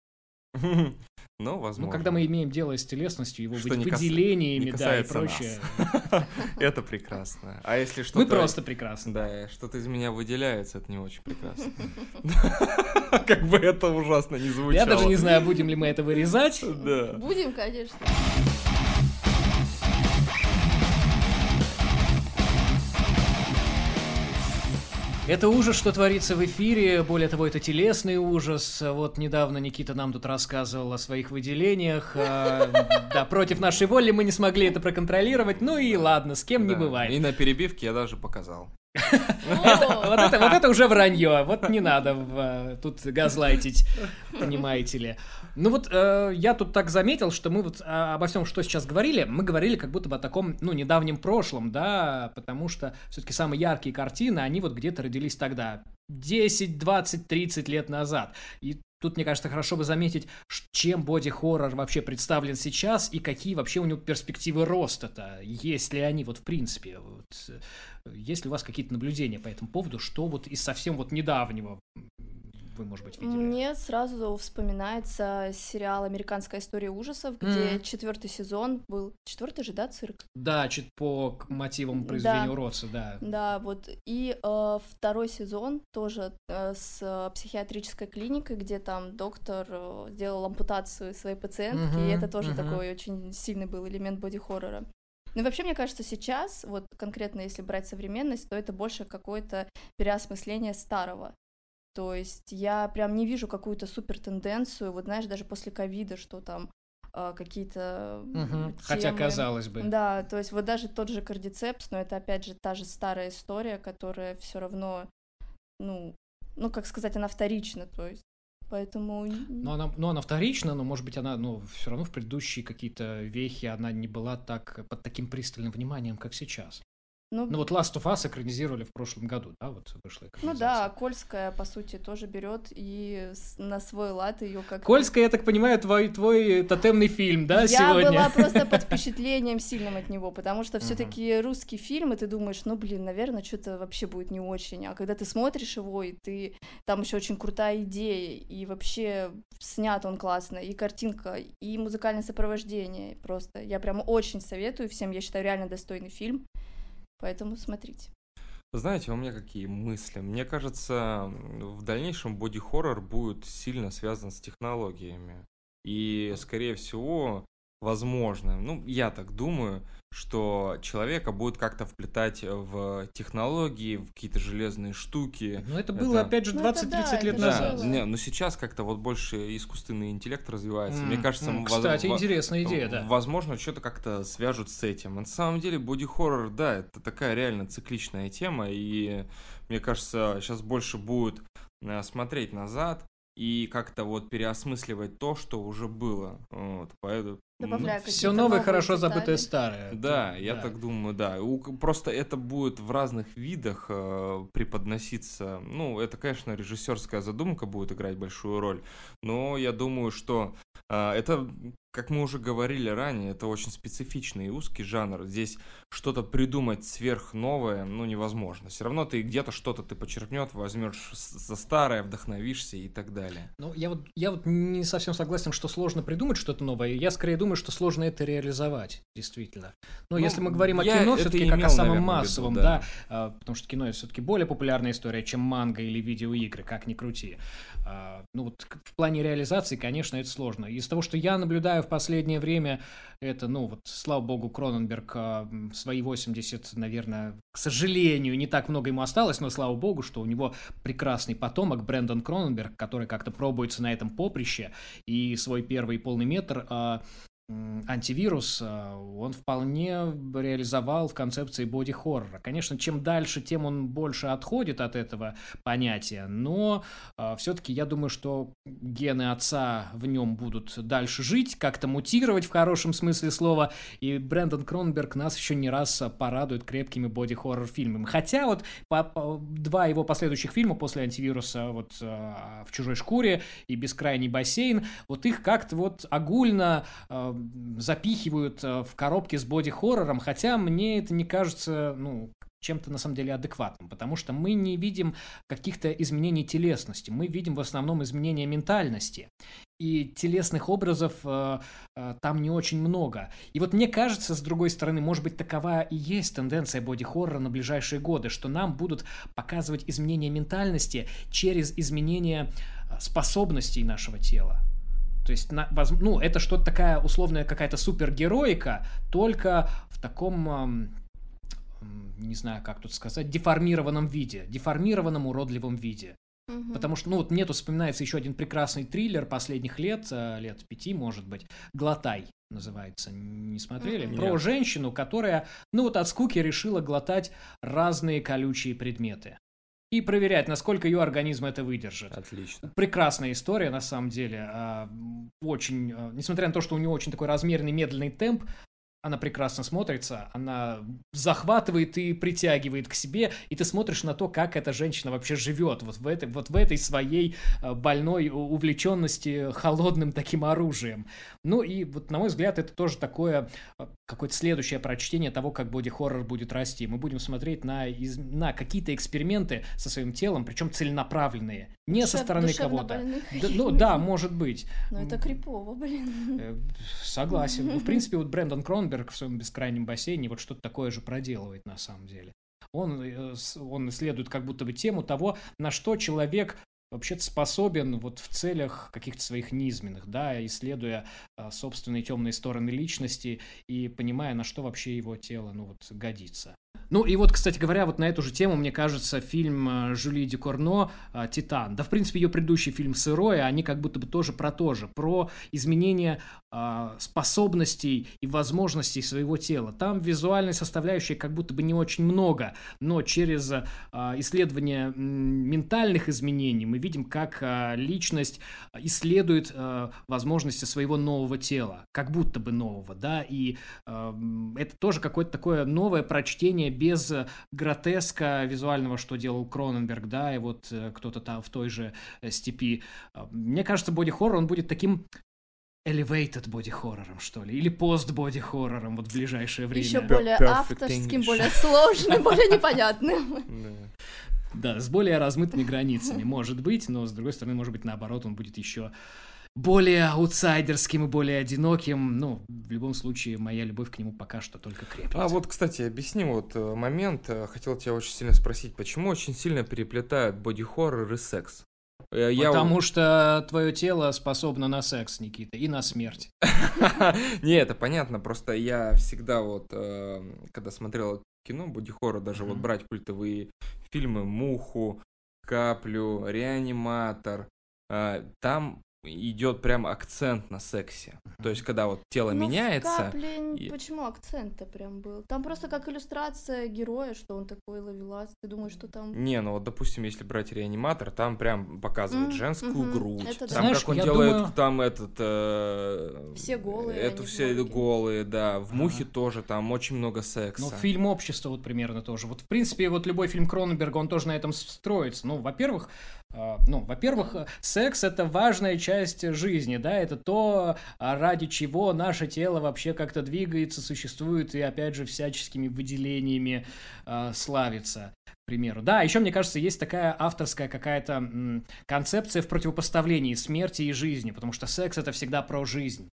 Ну, возможно. Ну, когда мы имеем дело с телесностью, его что выделениями, не да, и прочее. Это прекрасно. А если что-то... Мы просто прекрасны. Да, что-то из меня выделяется, это не очень прекрасно. Как бы это ужасно не звучало. Я даже не знаю, будем ли мы это вырезать. Да. Будем, конечно. Это ужас, что творится в эфире, более того, это телесный ужас. Вот недавно Никита нам тут рассказывал о своих выделениях. А, да, против нашей воли мы не смогли это проконтролировать. Ну и ладно, с кем не бывает. И на перебивке я даже показал. Вот это, вот это уже вранье. Вот не надо в, тут газлайтить, понимаете ли. Ну вот э, я тут так заметил, что мы вот а, обо всем, что сейчас говорили, мы говорили как будто бы о таком, ну, недавнем прошлом, да, потому что все-таки самые яркие картины, они вот где-то родились тогда. 10, 20, 30 лет назад. И Тут, мне кажется, хорошо бы заметить, чем боди-хоррор вообще представлен сейчас и какие вообще у него перспективы роста-то, есть ли они вот в принципе. Вот, э, есть ли у вас какие-то наблюдения по этому поводу, что вот из совсем вот недавнего вы, может быть, видели? Мне сразу вспоминается сериал «Американская история ужасов», где mm-hmm. четвертый сезон был... Четвертый же, да, цирк? Да, чуть по мотивам произведения да. Уродца, да. Да, вот. И э, второй сезон тоже э, с психиатрической клиникой, где там доктор э, сделал ампутацию своей пациентки, mm-hmm. и это тоже mm-hmm. такой очень сильный был элемент боди-хоррора. Ну, вообще, мне кажется, сейчас, вот конкретно если брать современность, то это больше какое-то переосмысление старого. То есть я прям не вижу какую-то супер тенденцию, вот знаешь, даже после ковида, что там э, какие-то угу. Хотя казалось бы. Да, то есть вот даже тот же кардицепс, но это опять же та же старая история, которая все равно, ну, ну как сказать, она вторична, то есть Поэтому... Но она, но она вторична, но, может быть, она, ну, все равно в предыдущие какие-то вехи она не была так под таким пристальным вниманием, как сейчас. Ну, ну вот Last of Us экранизировали в прошлом году, да, вот вышла Ну да, Кольская, по сути, тоже берет и на свой лад ее как... Кольская, я так понимаю, твой, твой тотемный фильм, да, я сегодня? Я была просто под впечатлением сильным от него, потому что все таки русский фильм, и ты думаешь, ну, блин, наверное, что-то вообще будет не очень. А когда ты смотришь его, и ты... Там еще очень крутая идея, и вообще снят он классно, и картинка, и музыкальное сопровождение. Просто я прям очень советую всем, я считаю, реально достойный фильм. Поэтому смотрите. Знаете, у меня какие мысли? Мне кажется, в дальнейшем боди-хоррор будет сильно связан с технологиями. И, скорее всего, возможно, ну, я так думаю, что человека будет как-то вплетать в технологии, в какие-то железные штуки. Ну, это было, это... опять же, 20-30 ну, да, лет назад. Да, не, но сейчас как-то вот больше искусственный интеллект развивается. Mm, Мне кажется... Mm, кстати, воз... интересная идея, да. Возможно, что-то как-то свяжут с этим. На самом деле, боди-хоррор, да, это такая реально цикличная тема, и мне кажется, сейчас больше будет э, смотреть назад, и как-то вот переосмысливать то, что уже было. Вот, поэтому, Добавляя Все новое, хорошо детали. забытое старое. Да, я да. так думаю, да. Просто это будет в разных видах э, преподноситься. Ну, это, конечно, режиссерская задумка будет играть большую роль. Но я думаю, что э, это как мы уже говорили ранее, это очень специфичный и узкий жанр. Здесь что-то придумать сверхновое, ну, невозможно. Все равно ты где-то что-то ты почерпнет, возьмешь за старое, вдохновишься и так далее. Ну, я вот, я вот не совсем согласен, что сложно придумать что-то новое. Я скорее думаю, что сложно это реализовать, действительно. Но ну, если мы говорим о кино, все-таки как о самом наверное, массовом, виду, да. да, а, потому что кино это все-таки более популярная история, чем манга или видеоигры, как ни крути. А, ну, вот в плане реализации, конечно, это сложно. Из того, что я наблюдаю в последнее время это, ну, вот, слава богу, Кроненберг а, свои 80, наверное, к сожалению, не так много ему осталось, но слава богу, что у него прекрасный потомок Брэндон Кроненберг, который как-то пробуется на этом поприще, и свой первый полный метр а, антивирус, а, он вполне реализовал в концепции боди-хоррора. Конечно, чем дальше, тем он больше отходит от этого понятия, но э, все-таки я думаю, что гены отца в нем будут дальше жить, как-то мутировать в хорошем смысле слова, и Брэндон Кронберг нас еще не раз порадует крепкими боди-хоррор фильмами. Хотя вот по, по, два его последующих фильма после антивируса вот э, в чужой шкуре и бескрайний бассейн, вот их как-то вот огульно э, запихивают э, в коробки с боди-хоррором, хотя мне это не кажется, ну, чем-то на самом деле адекватным, потому что мы не видим каких-то изменений телесности, мы видим в основном изменения ментальности. И телесных образов э, э, там не очень много. И вот мне кажется, с другой стороны, может быть, такова и есть тенденция боди-хоррора на ближайшие годы, что нам будут показывать изменения ментальности через изменения э, способностей нашего тела. То есть, на, ну, это что-то такая условная какая-то супергероика, только в таком, не знаю, как тут сказать, деформированном виде, деформированном уродливом виде. Угу. Потому что, ну, вот мне тут вспоминается еще один прекрасный триллер последних лет, э, лет пяти, может быть, «Глотай» называется, не смотрели? Угу. Про Нет. женщину, которая, ну, вот от скуки решила глотать разные колючие предметы и проверять, насколько ее организм это выдержит. Отлично. Прекрасная история, на самом деле. А, очень, а, несмотря на то, что у нее очень такой размерный медленный темп, она прекрасно смотрится, она захватывает и притягивает к себе, и ты смотришь на то, как эта женщина вообще живет вот в этой, вот в этой своей э, больной увлеченности холодным таким оружием. Ну и вот, на мой взгляд, это тоже такое э, какое-то следующее прочтение того, как боди-хоррор будет расти. Мы будем смотреть на, из, на какие-то эксперименты со своим телом, причем целенаправленные, не Душа, со стороны кого-то. Да, ну да, может быть. Но это крипово, блин. Э, согласен. Ну, в принципе, вот Брэндон Крон Кроненберг в своем бескрайнем бассейне вот что-то такое же проделывает на самом деле. Он, э, он исследует как будто бы тему того, на что человек вообще-то способен вот в целях каких-то своих низменных, да, исследуя а, собственные темные стороны личности и понимая, на что вообще его тело, ну вот, годится. Ну и вот, кстати говоря, вот на эту же тему, мне кажется, фильм э, Жюли Декорно э, «Титан». Да, в принципе, ее предыдущий фильм «Сырое», они как будто бы тоже про то же, про изменение э, способностей и возможностей своего тела. Там визуальной составляющей как будто бы не очень много, но через исследование ментальных изменений мы видим, как личность исследует возможности своего нового тела, как будто бы нового, да, и это тоже какое-то такое новое прочтение без э, гротеска визуального, что делал Кроненберг, да, и вот э, кто-то там в той же э, степи. А, мне кажется, боди-хоррор, он будет таким elevated боди-хоррором, что ли, или пост-боди-хоррором вот в ближайшее время. Еще более авторским, более сложным, более непонятным. Да, с более размытыми границами, может быть, но, с другой стороны, может быть, наоборот, он будет еще более аутсайдерским и более одиноким. Ну, в любом случае, моя любовь к нему пока что только крепнет. А вот, кстати, объясни вот э, момент. Э, хотел тебя очень сильно спросить, почему очень сильно переплетают боди-хоррор и секс? Э, я... Потому что твое тело способно на секс, Никита, и на смерть. Не, это понятно, просто я всегда вот, когда смотрел кино, боди-хоррор, даже вот брать культовые фильмы «Муху», «Каплю», «Реаниматор», там идет прям акцент на сексе. То есть, когда вот тело ну, меняется. В капле... и... Почему акцент-то прям был? Там просто как иллюстрация героя, что он такой ловелас. Ты думаешь, что там. Не, ну вот, допустим, если брать реаниматор, там прям показывают mm-hmm. женскую mm-hmm. грудь. Это там Знаешь, как он делает думаю... там этот. Э... Все голые. Это все голые, да. В мухе ага. тоже там очень много секса. Ну, фильм общество вот примерно тоже. Вот, в принципе, вот любой фильм Кроненберга, он тоже на этом строится. Ну, во-первых, ну, во-первых, секс это важная часть жизни, да, это то, а, ради чего наше тело вообще как-то двигается, существует и, опять же, всяческими выделениями э, славится примеру. Да, еще, мне кажется, есть такая авторская какая-то концепция в противопоставлении смерти и жизни, потому что секс это всегда про жизнь.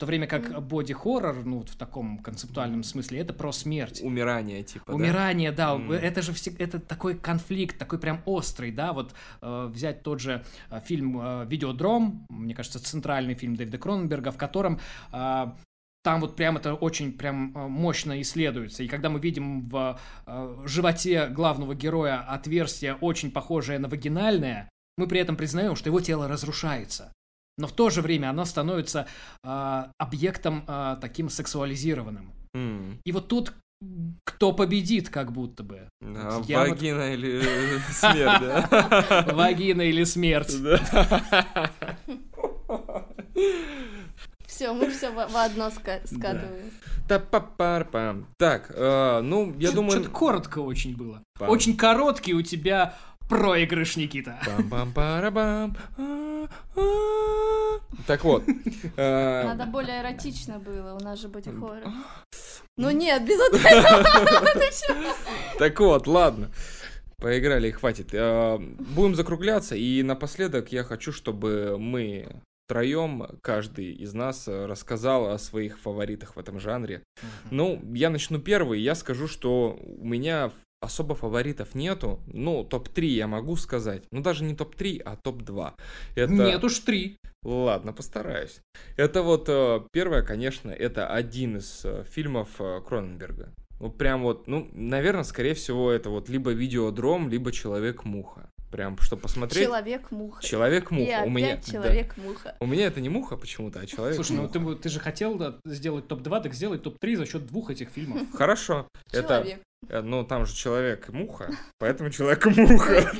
В то время как боди-хоррор, ну, в таком концептуальном смысле, это про смерть. Умирание, типа, Умирание, да. да. Mm. Это же всегда, это такой конфликт, такой прям острый, да. Вот э, взять тот же э, фильм э, «Видеодром», мне кажется, центральный фильм Дэвида Кроненберга, в котором э, там вот прям это очень прям э, мощно исследуется. И когда мы видим в э, животе главного героя отверстие, очень похожее на вагинальное, мы при этом признаем, что его тело разрушается но в то же время оно становится э, объектом э, таким сексуализированным. Mm. И вот тут кто победит, как будто бы. А, вагина вот... или смерть, да? Вагина или смерть. Все, мы все в одно скатываем. Так, э, ну, я думаю... Что-то коротко очень было. Очень короткий у тебя проигрыш, Никита. Пам-пам-парабам. Так вот. Э, Надо более эротично было, у нас же будет хоррор. Ну нет, без этого. Так вот, ладно. Поиграли и хватит. Э, будем закругляться, и напоследок я хочу, чтобы мы втроем каждый из нас рассказал о своих фаворитах в этом жанре. Ну, я начну первый. Я скажу, что у меня особо фаворитов нету. Ну, топ-3 я могу сказать. Ну, даже не топ-3, а топ-2. Это... Нет уж 3. Ладно, постараюсь. Это вот э, первое, конечно, это один из э, фильмов э, Кроненберга. Ну, прям вот, ну, наверное, скорее всего, это вот либо Видеодром, либо Человек-муха. Прям, что посмотреть. Человек-муха. Человек-муха. У меня человек-муха. Да. У меня это не муха почему-то, а человек. Слушай, ну ты, ты же хотел да, сделать топ-2, так сделай топ-3 за счет двух этих фильмов. Хорошо. Человек. Это, ну, там же человек и муха, поэтому человек и муха.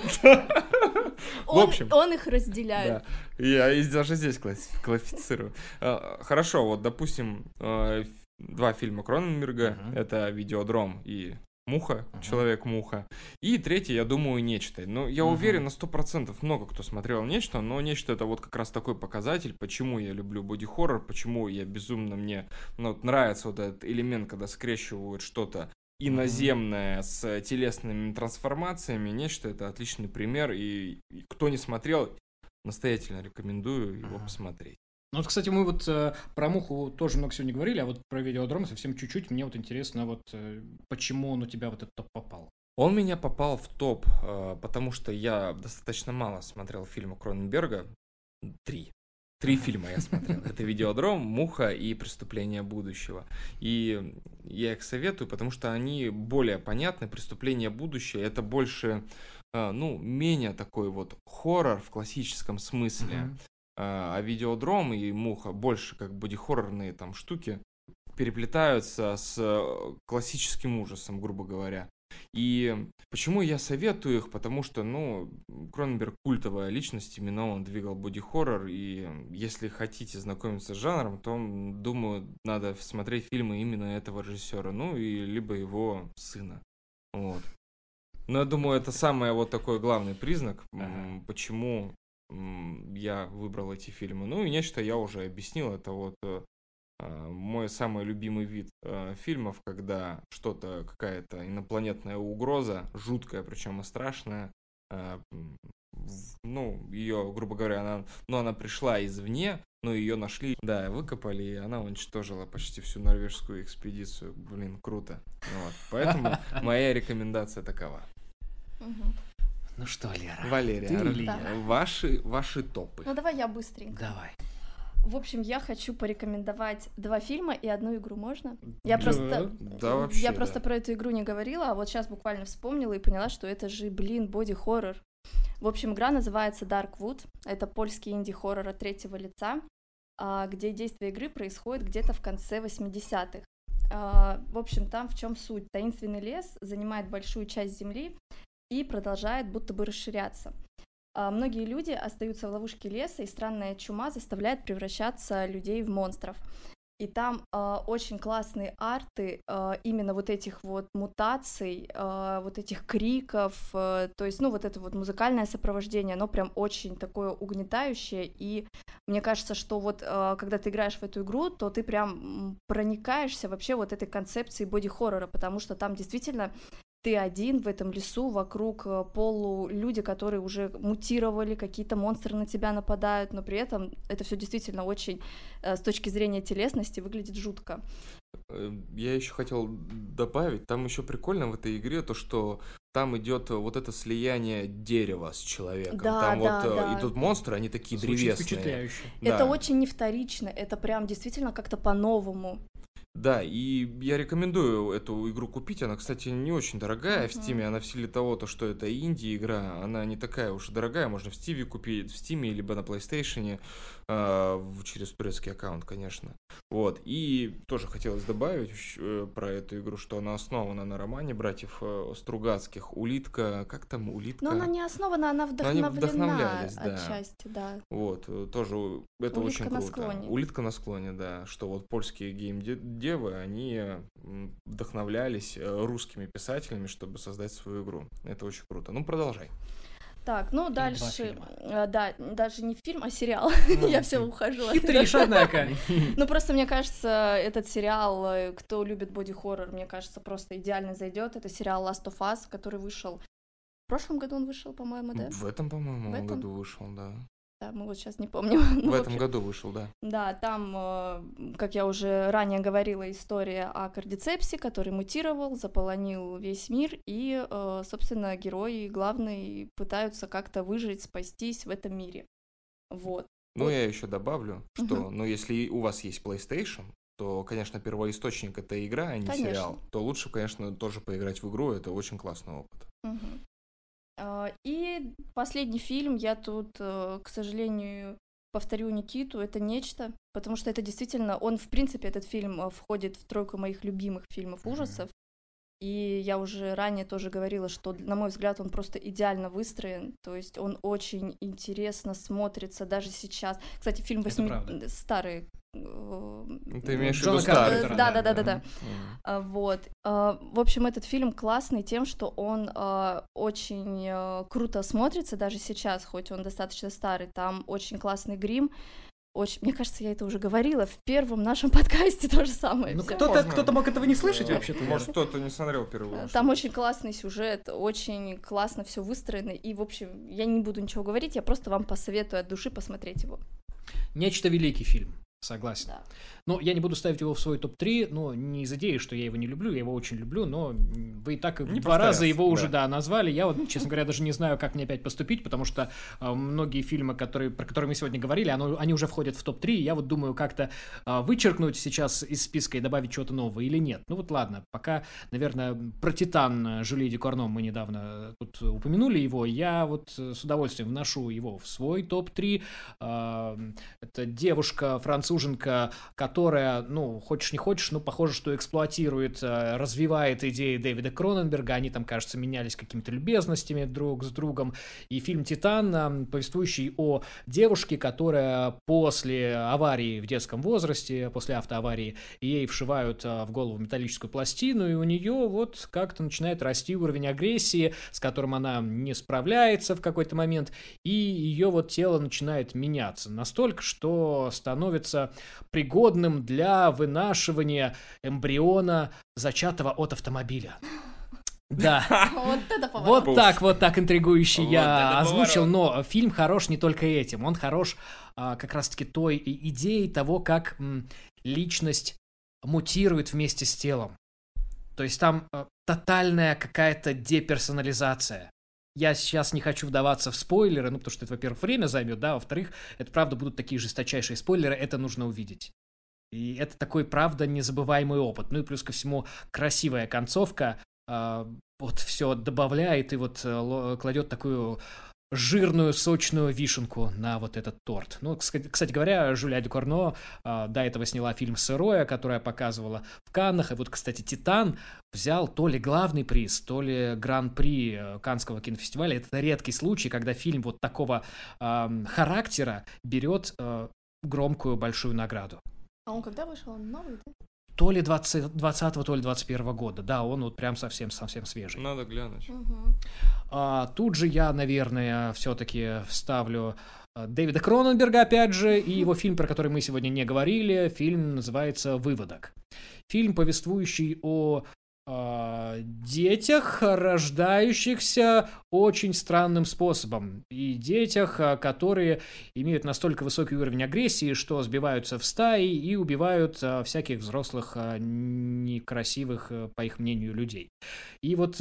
В общем. Он их разделяет. Я даже здесь классифицирую. А, хорошо, вот, допустим, э, два фильма Кроненберга. Это «Видеодром» и Муха, uh-huh. Человек-муха. И третий, я думаю, Нечто. Ну, я uh-huh. уверен, на сто процентов много кто смотрел Нечто, но Нечто это вот как раз такой показатель, почему я люблю боди-хоррор, почему я безумно мне ну, вот нравится вот этот элемент, когда скрещивают что-то иноземное с телесными трансформациями. Нечто это отличный пример, и, и кто не смотрел, настоятельно рекомендую его uh-huh. посмотреть. Ну вот, кстати, мы вот э, про Муху тоже много сегодня говорили, а вот про видеодром совсем чуть-чуть. Мне вот интересно, вот э, почему он у тебя вот этот топ попал. Он меня попал в топ, э, потому что я достаточно мало смотрел фильмы Кроненберга. Три. Три фильма я смотрел. Это «Видеодром», «Муха» и «Преступление будущего». И я их советую, потому что они более понятны. «Преступление будущего» — это больше, э, ну, менее такой вот хоррор в классическом смысле. Мгм. А «Видеодром» и «Муха» больше как боди-хоррорные там штуки переплетаются с э, классическим ужасом, грубо говоря. И почему я советую их? Потому что, ну, Кроненберг культовая личность, именно он двигал боди-хоррор, и если хотите знакомиться с жанром, то, думаю, надо смотреть фильмы именно этого режиссера, ну, и либо его сына. Вот. Но я думаю, это самый вот такой главный признак, Ага. почему я выбрал эти фильмы. Ну и нечто я уже объяснил, это вот э, мой самый любимый вид э, фильмов, когда что-то, какая-то инопланетная угроза, жуткая, причем и страшная, э, ну, ее, грубо говоря, она, ну, она пришла извне, но ее нашли, да, выкопали, и она уничтожила почти всю норвежскую экспедицию. Блин, круто. Вот. Поэтому моя рекомендация такова. Ну что, Лера? Валерия, Ты, ваши, ваши топы. Ну давай я быстренько. Давай. В общем, я хочу порекомендовать два фильма и одну игру, можно? Я Да. просто... Да, вообще, Я да. просто про эту игру не говорила, а вот сейчас буквально вспомнила и поняла, что это же, блин, боди-хоррор. В общем, игра называется Darkwood. Это польский инди-хоррор от третьего лица, а, где действие игры происходит где-то в конце 80-х. А, В общем, там в чем суть? Таинственный лес занимает большую часть земли и продолжает будто бы расширяться. А, Многие люди остаются в ловушке леса, и странная чума заставляет превращаться людей в монстров. И там а, очень классные арты а, именно вот этих вот мутаций, а, вот этих криков, а, то есть, ну, вот это вот музыкальное сопровождение, оно прям очень такое угнетающее, и мне кажется, что вот а, когда ты играешь в эту игру, то ты прям проникаешься вообще вот этой концепцией боди-хоррора, потому что там действительно ты один в этом лесу, вокруг э, полу люди, которые уже мутировали, какие-то монстры на тебя нападают, но при этом это все действительно очень э, с точки зрения телесности выглядит жутко. Э, Я еще хотел добавить, там еще прикольно в этой игре то, что там идет вот это слияние дерева с человеком. Да, там да, вот э, да. идут монстры, они такие Звучит древесные. впечатляюще. Да. Это очень не вторично, это прям действительно как-то по-новому. Да, и я рекомендую эту игру купить. Она, кстати, не очень дорогая в. Стиме. Она в силе того, то, что это инди-игра, она не такая уж и дорогая. Можно в Стиве купить, в Стиме, либо на PlayStation, через турецкий аккаунт, конечно. Вот. И тоже хотелось добавить э, про эту игру, что она основана на романе братьев э, Стругацких. Улитка, как там улитка? Но она не основана, она вдохновлена вдохновлялись, да. отчасти, да. Вот, э, тоже это Улитка очень на круто. склоне. Улитка на склоне, да. Что вот польские гейм-девы, они вдохновлялись русскими писателями, чтобы создать свою игру. Это очень круто. Ну, продолжай. Так, ну два дальше, э, да, даже не фильм, а сериал. Ну, Я все ухожу. Хитришь, однако. Ну, просто мне кажется, этот сериал, э, кто любит боди-хоррор, мне кажется, просто идеально зайдет. Это сериал Last of Us, который вышел. В прошлом году он вышел, по-моему, да? В этом, по-моему, В этом? году вышел, да. Да, мы вот сейчас не помним. Ну, В этом общем, году вышел, да. Да, там, э, как я уже ранее говорила, история о кардицепсе, который мутировал, заполонил весь мир, и, э, собственно, герои главные пытаются как-то выжить, спастись в этом мире. Вот. Ну, Вот. я еще добавлю, что, Мгм. ну, если у вас есть PlayStation, то, конечно, первоисточник это игра, а не Конечно. сериал. То лучше, конечно, тоже поиграть в игру. Это очень классный опыт. Мгм. А, И последний фильм, я тут, э, к сожалению, повторю Никиту, это нечто, потому что это действительно, он, в принципе, этот фильм э, входит в тройку моих любимых фильмов ужасов. И я уже ранее тоже говорила, что, на мой взгляд, он просто идеально выстроен. То есть он очень интересно смотрится даже сейчас. Кстати, фильм Это восьми... правда. старый. Э, Ты имеешь в виду старый? Да, да, да, да, да. А, Вот. А, В общем, этот фильм классный тем, что он а, очень а, круто смотрится даже сейчас, хоть он достаточно старый. Там очень классный грим. Очень, мне кажется, я это уже говорила в первом нашем подкасте то же самое. Ну, кто-то кто-то мог этого не слышать Э, вообще-то. Может, кто-то не смотрел первый Э. Там очень классный сюжет, очень классно все выстроено. И, в общем, я не буду ничего говорить, я просто вам посоветую от души посмотреть его. Нечто великий фильм. Согласен. Да. Ну, я не буду ставить его в свой топ-3, но не из идеи, что я его не люблю, я его очень люблю, но вы и так Не два раза его уже, да. да, назвали. Я вот, честно говоря, даже не знаю, как мне опять поступить, потому что э, многие фильмы, которые, про которые мы сегодня говорили, оно- они уже входят в топ-3, и я вот думаю как-то э, вычеркнуть сейчас из списка и добавить что-то новое или нет. Ну вот ладно, пока, наверное, про «Титан» Жюли Декорно мы недавно тут упомянули его, я вот э, с удовольствием вношу его в свой топ-3. Э, Это девушка-француженка, которая, ну, хочешь не хочешь, но похоже, что эксплуатирует, э, развивает идеи Дэвида Кроненберга. Они там, кажется, менялись какими-то любезностями друг с другом. И фильм «Титан», повествующий о девушке, которая после аварии в детском возрасте, после автоаварии, ей вшивают э, в голову металлическую пластину, и у нее вот как-то начинает расти уровень агрессии, с которым она не справляется в какой-то момент, и ее вот тело начинает меняться настолько, что становится пригодным для вынашивания эмбриона, зачатого от автомобиля. Да. Вот это поворот. Вот так, вот так интригующе Вот я озвучил, поворот. но фильм хорош не только этим, он хорош а, как раз-таки той идеей того, как м, личность мутирует вместе с телом. То есть там а, тотальная какая-то деперсонализация. Я сейчас не хочу вдаваться в спойлеры, ну, потому что это, во-первых, время займет, да, во-вторых, это правда будут такие жесточайшие спойлеры, это нужно увидеть. И это такой, правда, незабываемый опыт. Ну и плюс ко всему, красивая концовка, а, вот все добавляет и вот э, кладет такую жирную, сочную вишенку на вот этот торт. Ну, кс- кстати говоря, Жюля Дюкорно а, до этого сняла фильм «Сырое», которое показывала в Каннах. И вот, кстати, «Титан» взял то ли главный приз, то ли гран-при э, Каннского кинофестиваля. Это редкий случай, когда фильм вот такого ам, характера берет э, громкую большую награду. А он когда вышел? Он новый, да? То ли 20, 20 то ли 21 года. Да, он вот прям совсем-совсем свежий. Надо глянуть. Мгм. А, тут же я, наверное, все-таки вставлю а, Дэвида Кроненберга, опять же, и его фильм, про который мы сегодня не говорили. Фильм называется «Выводок». Фильм, повествующий о детях, рождающихся очень странным способом. И детях, которые имеют настолько высокий уровень агрессии, что сбиваются в стаи и убивают всяких взрослых некрасивых, э, по их мнению, людей. И вот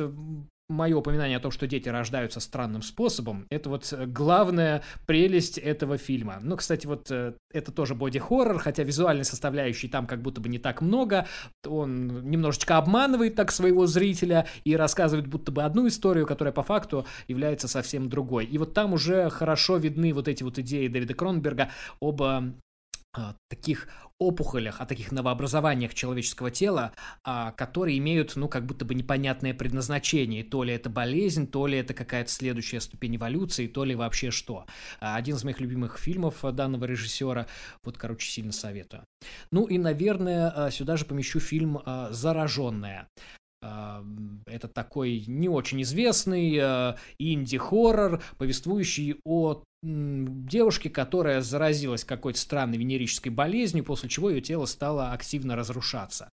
мое упоминание о том, что дети рождаются странным способом, это вот э, главная прелесть этого фильма. Ну, кстати, вот э, это тоже боди-хоррор, хотя визуальной составляющей там как будто бы не так много. Он немножечко обманывает так своего зрителя и рассказывает будто бы одну историю, которая по факту является совсем другой. И вот там уже хорошо видны вот эти вот идеи Дэвида Кронберга об э, таких опухолях, о таких новообразованиях человеческого тела, а, которые имеют, ну, как будто бы непонятное предназначение. То ли это болезнь, то ли это какая-то следующая ступень эволюции, то ли вообще что. А, Один из моих любимых фильмов а, данного режиссера, вот, короче, сильно советую. Ну и, наверное, а, сюда же помещу фильм а, «Зараженная». Это такой не очень известный а, инди-хоррор, повествующий о девушке, которая заразилась какой-то странной венерической болезнью, после чего ее тело стало активно разрушаться.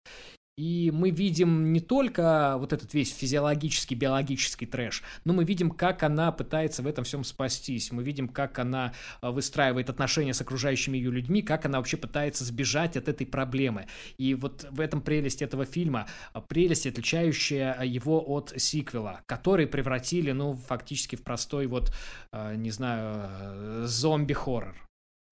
И мы видим не только вот этот весь физиологический, биологический трэш, но мы видим, как она пытается в этом всем спастись. Мы видим, как она а, выстраивает отношения с окружающими ее людьми, как она вообще пытается сбежать от этой проблемы. И вот в этом прелесть этого фильма, а, прелесть, отличающая а, его от сиквела, который превратили, ну, фактически в простой вот, не знаю, э, зомби-хоррор.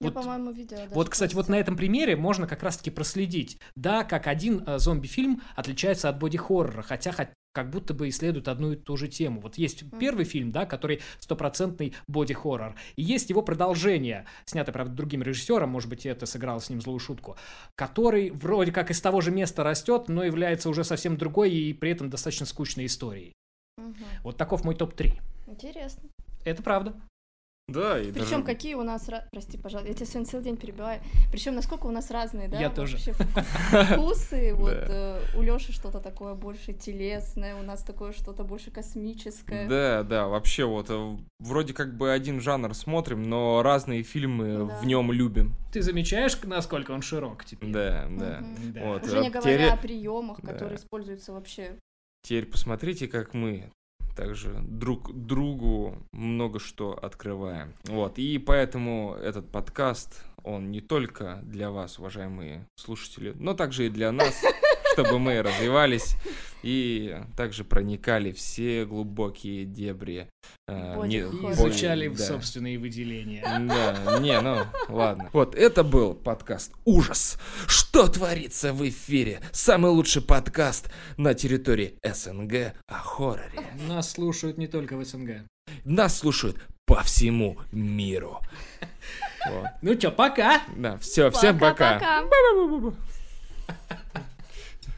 Я, Вот- по-моему, видела. даже Вот, кстати, вот на этом примере можно как раз-таки проследить, да, как один э, зомби-фильм отличается от боди-хоррора, хотя хот- как будто бы исследует одну и ту же тему. Вот есть Мгм. первый фильм, да, который стопроцентный боди-хоррор, и есть его продолжение, снятое, правда, другим режиссером, может быть, это сыграло с ним злую шутку, который вроде как из того же места растет, но является уже совсем другой и при этом достаточно скучной историей. Мгм. Вот таков мой топ-3. Интересно. Это правда. Да, и Причем даже- какие у нас, прости, пожалуйста, я тебя сегодня целый день перебиваю. Причем насколько у нас разные, да? Я тоже. вообще Вкусы. Вот э, у Лёши что-то такое больше телесное, у нас такое что-то больше космическое. Да, да, вообще вот э, вроде как бы один жанр смотрим, но разные фильмы Да. в нем любим. Ты замечаешь, насколько он широк теперь? Да, да. Уже не э, говоря о приемах, которые используются вообще. Теперь посмотрите, как мы также друг другу много что открываем. Вот, и поэтому этот подкаст, он не только для вас, уважаемые слушатели, но также и для нас, чтобы мы развивались и также проникали все глубокие дебри. э, не, изучали да. собственные выделения. Да, не, ну ладно. Вот, это был подкаст «Ужас». Что творится в эфире? Самый лучший подкаст на территории СНГ о хорроре. Нас слушают не только в СНГ. Нас слушают по всему миру. Вот. Ну чё, пока. Да, все, всем пока. пока. пока.